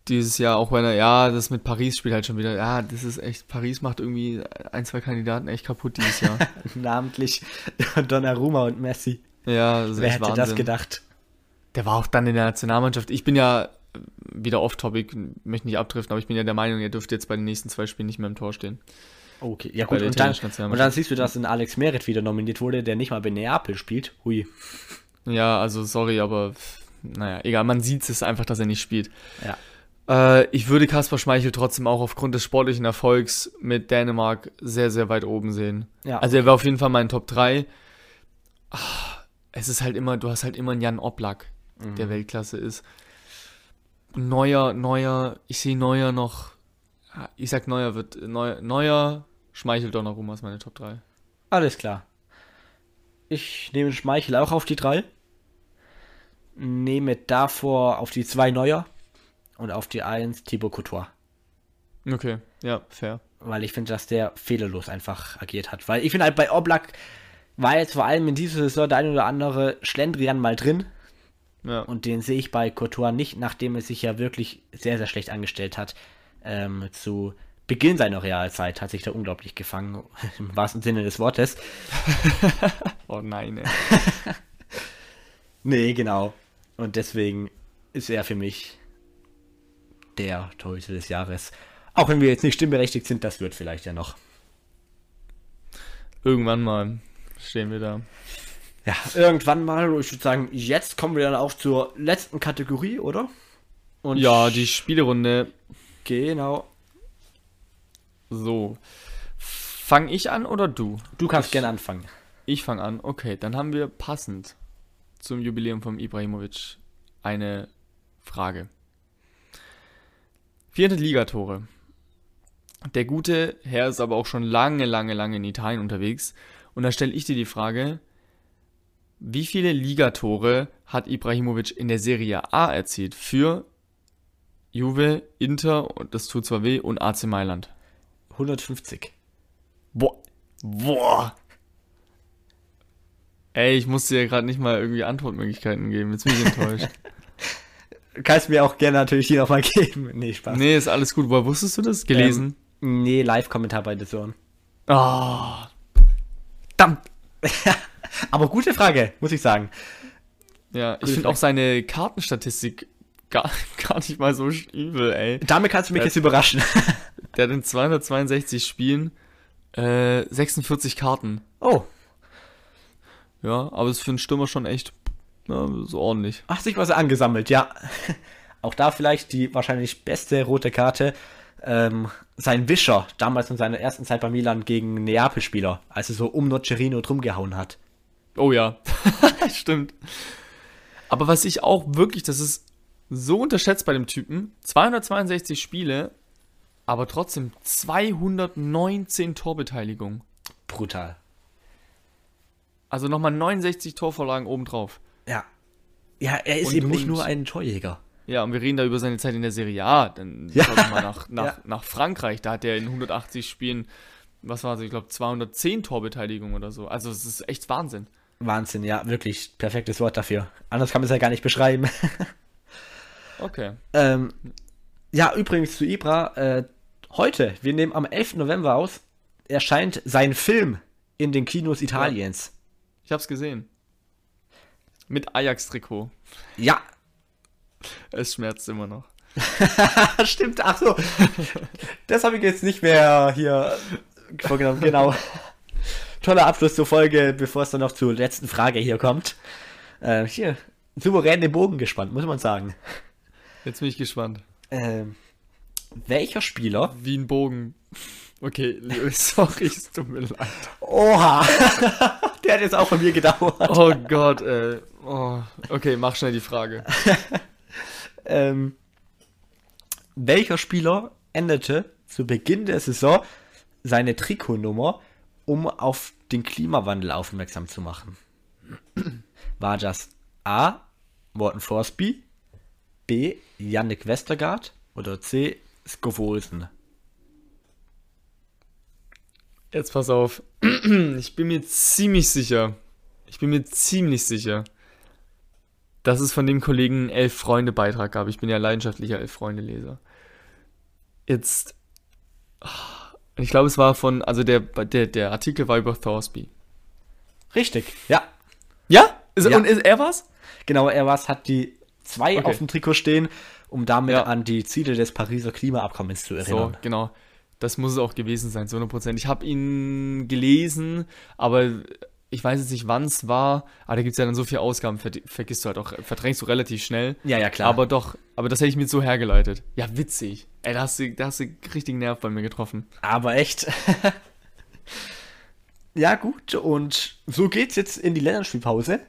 Dieses Jahr, auch wenn er, ja, das mit Paris spielt halt schon wieder. Ja, das ist echt, Paris macht irgendwie ein, zwei Kandidaten echt kaputt dieses Jahr. [laughs] Namentlich Donnarumma und Messi. ja, das Wer hätte Wahnsinn. das gedacht? Der war auch dann in der Nationalmannschaft. Ich bin ja wieder off-topic, möchte nicht abdriften, aber ich bin ja der Meinung, er dürfte jetzt bei den nächsten zwei Spielen nicht mehr im Tor stehen. Okay, ja gut, und dann, und dann siehst du, dass ein Alex Meret wieder nominiert wurde, der nicht mal bei Neapel spielt. Hui. Ja, also sorry, aber naja, egal, man sieht es einfach, dass er nicht spielt. Ja. Äh, ich würde Kaspar Schmeichel trotzdem auch aufgrund des sportlichen Erfolgs mit Dänemark sehr, sehr weit oben sehen. Ja. Also er war auf jeden Fall mein Top 3. Ah, Es ist halt immer, du hast halt immer einen Jan Oblak, der Weltklasse ist. Neuer, Neuer, ich sehe Neuer noch, ich sag Neuer wird, Neuer, Neuer Schmeichel Donnarumma ist meine Top 3. Alles klar. Ich nehme Schmeichel auch auf die 3. Nehme davor auf die 2 Neuer und auf die 1 Thibaut Courtois. Okay, ja, fair. Weil ich finde, dass der fehlerlos einfach agiert hat. Weil ich finde halt bei Oblak war jetzt vor allem in dieser Saison der ein oder andere Schlendrian mal drin. Ja. Und den sehe ich bei Courtois nicht, nachdem er sich ja wirklich sehr, sehr schlecht angestellt hat. Ähm, zu Beginn seiner Realzeit hat sich da unglaublich gefangen, [laughs] im wahrsten Sinne des Wortes. [laughs] oh nein, ey. [laughs] Nee, genau. Und deswegen ist er für mich der Torhüter des Jahres. Auch wenn wir jetzt nicht stimmberechtigt sind, das wird vielleicht ja noch. Irgendwann mal stehen wir da. Ja, irgendwann mal, ich würde sagen, jetzt kommen wir dann auch zur letzten Kategorie, oder? Und Ja, die Spielerunde. Genau. So. Fang ich an oder du? Du kannst gerne anfangen. Ich fange an. Okay, dann haben wir passend zum Jubiläum von Ibrahimovic eine Frage. 400 Ligatore. Der gute Herr ist aber auch schon lange, lange, lange in Italien unterwegs. Und da stelle ich dir die Frage, wie viele Ligatore hat Ibrahimovic in der Serie A erzielt für Juve, Inter, und das tut zwar weh, und AC Mailand? 150. Boah. Boah. Ey, ich musste dir gerade nicht mal irgendwie Antwortmöglichkeiten geben. Jetzt bin ich enttäuscht. Du [laughs] kannst mir auch gerne natürlich die nochmal geben. [laughs] Nee, Spaß. nee, ist alles gut. Woher wusstest du das? Gelesen? Ähm, nee, Live-Kommentar bei The Zone. Ah. Verdammt. [laughs] Aber gute Frage, muss ich sagen. Ja, ich finde auch seine Kartenstatistik gar, [laughs] gar nicht mal so übel, ey. Damit kannst du mich jetzt überraschen. [laughs] Der hat in 262 Spielen äh, 46 Karten. Oh, Ja, aber ist für einen Stürmer schon echt ja, so ordentlich. hast sich was angesammelt, ja. [laughs] Auch da vielleicht die wahrscheinlich beste rote Karte. Ähm, sein Wischer, damals in seiner ersten Zeit bei Milan gegen Neapel-Spieler, als er so um Nocerino drum gehauen hat. Oh ja, [laughs] stimmt. Aber was ich auch wirklich, das ist so unterschätzt bei dem Typen, 262 Spiele, aber trotzdem 219 Torbeteiligung. Brutal. Also nochmal 69 Torvorlagen obendrauf. Ja. Ja, er ist Und- eben nicht und- nur ein Torjäger. Ja, und wir reden da über seine Zeit in der Serie A. Dann [laughs] Ja. schau doch mal nach, nach, Ja. nach Frankreich. Da hat er in 180 Spielen, was war es, ich glaube 210 Torbeteiligung oder so. Also es ist echt Wahnsinn. Wahnsinn, ja, wirklich perfektes Wort dafür. Anders kann man es ja gar nicht beschreiben. [laughs] Okay. ähm, ja, übrigens zu Ibra, äh, heute, wir nehmen am 11. November aus, erscheint sein Film in den Kinos Italiens. Ich hab's gesehen. Mit Ajax-Trikot. Ja, Es schmerzt immer noch. [laughs] stimmt. Ach so. Das habe ich jetzt nicht mehr hier vorgenommen. Genau. [laughs] Toller Abschluss zur Folge, bevor es dann noch zur letzten Frage hier kommt. Äh, hier, souverän den Bogen gespannt, muss man sagen. Jetzt bin ich gespannt. Ähm, welcher Spieler? Wie ein Bogen. Okay, [laughs] sorry, es tut mir leid. Oha! [laughs] Der hat jetzt auch von mir gedauert. Oh Gott, ey. Oh. Okay, mach schnell die Frage. [laughs] Ähm, welcher Spieler änderte zu Beginn der Saison seine Trikotnummer, um auf den Klimawandel aufmerksam zu machen? [clears throat] War das A. Morten Forsby, B. Yannick Westergaard oder C. Skovolsen? Jetzt pass auf. [clears throat] Ich bin mir ziemlich sicher. Ich bin mir ziemlich sicher, dass es von dem Kollegen Elf Freunde Beitrag gab. Ich bin ja leidenschaftlicher Elf Freunde Leser. Jetzt. ah, Ich glaube, es war von, also der, der, der Artikel war über Thorsby. Richtig, ja. Ja? Ist, Ja. Und ist er was? Genau, er was hat die zwei Okay. auf dem Trikot stehen, um damit Ja. an die Ziele des Pariser Klimaabkommens zu So, erinnern. genau. Das muss es auch gewesen sein, zu 100%. Ich habe ihn gelesen, aber ich weiß jetzt nicht, wann es war. Aber da gibt es ja dann so viele Ausgaben, ver vergisst du halt auch, verdrängst du relativ schnell. Ja, ja, klar. Aber doch, aber das hätte ich mir so hergeleitet. Ja, witzig. Ey, da hast du, da hast du richtigen Nerv bei mir getroffen. Aber echt. [laughs] ja, gut. Und so geht's jetzt in die Länderspielpause.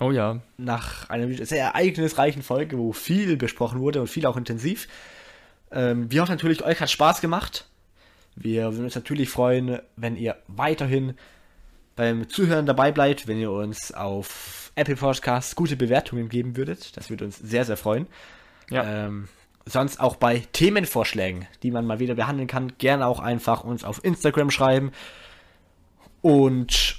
Oh ja. Nach einer sehr ereignisreichen Folge, wo viel besprochen wurde und viel auch intensiv. Ähm, wir hoffen natürlich, euch hat Spaß gemacht. Wir würden uns natürlich freuen, wenn ihr weiterhin beim Zuhören dabei bleibt, wenn ihr uns auf Apple Podcasts gute Bewertungen geben würdet. Das würde uns sehr, sehr freuen. Ja. Ähm, sonst auch bei Themenvorschlägen, die man mal wieder behandeln kann, gerne auch einfach uns auf Instagram schreiben. Und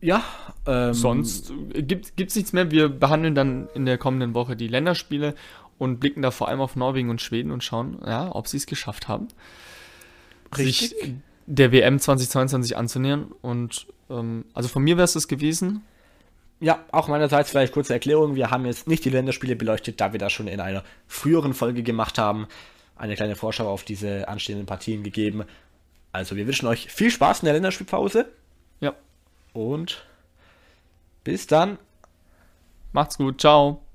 ja, ähm, Sonst gibt es nichts mehr. Wir behandeln dann in der kommenden Woche die Länderspiele und blicken da vor allem auf Norwegen und Schweden und schauen, ja, ob sie es geschafft haben, Richtig. sich der WM 2022 anzunähern. Und ähm, also von mir wäre es das gewesen. Ja, auch meinerseits vielleicht kurze Erklärung. Wir haben jetzt nicht die Länderspiele beleuchtet, da wir das schon in einer früheren Folge gemacht haben. Eine kleine Vorschau auf diese anstehenden Partien gegeben. Also wir wünschen euch viel Spaß in der Länderspielpause Ja, und bis dann. macht's gut. Ciao.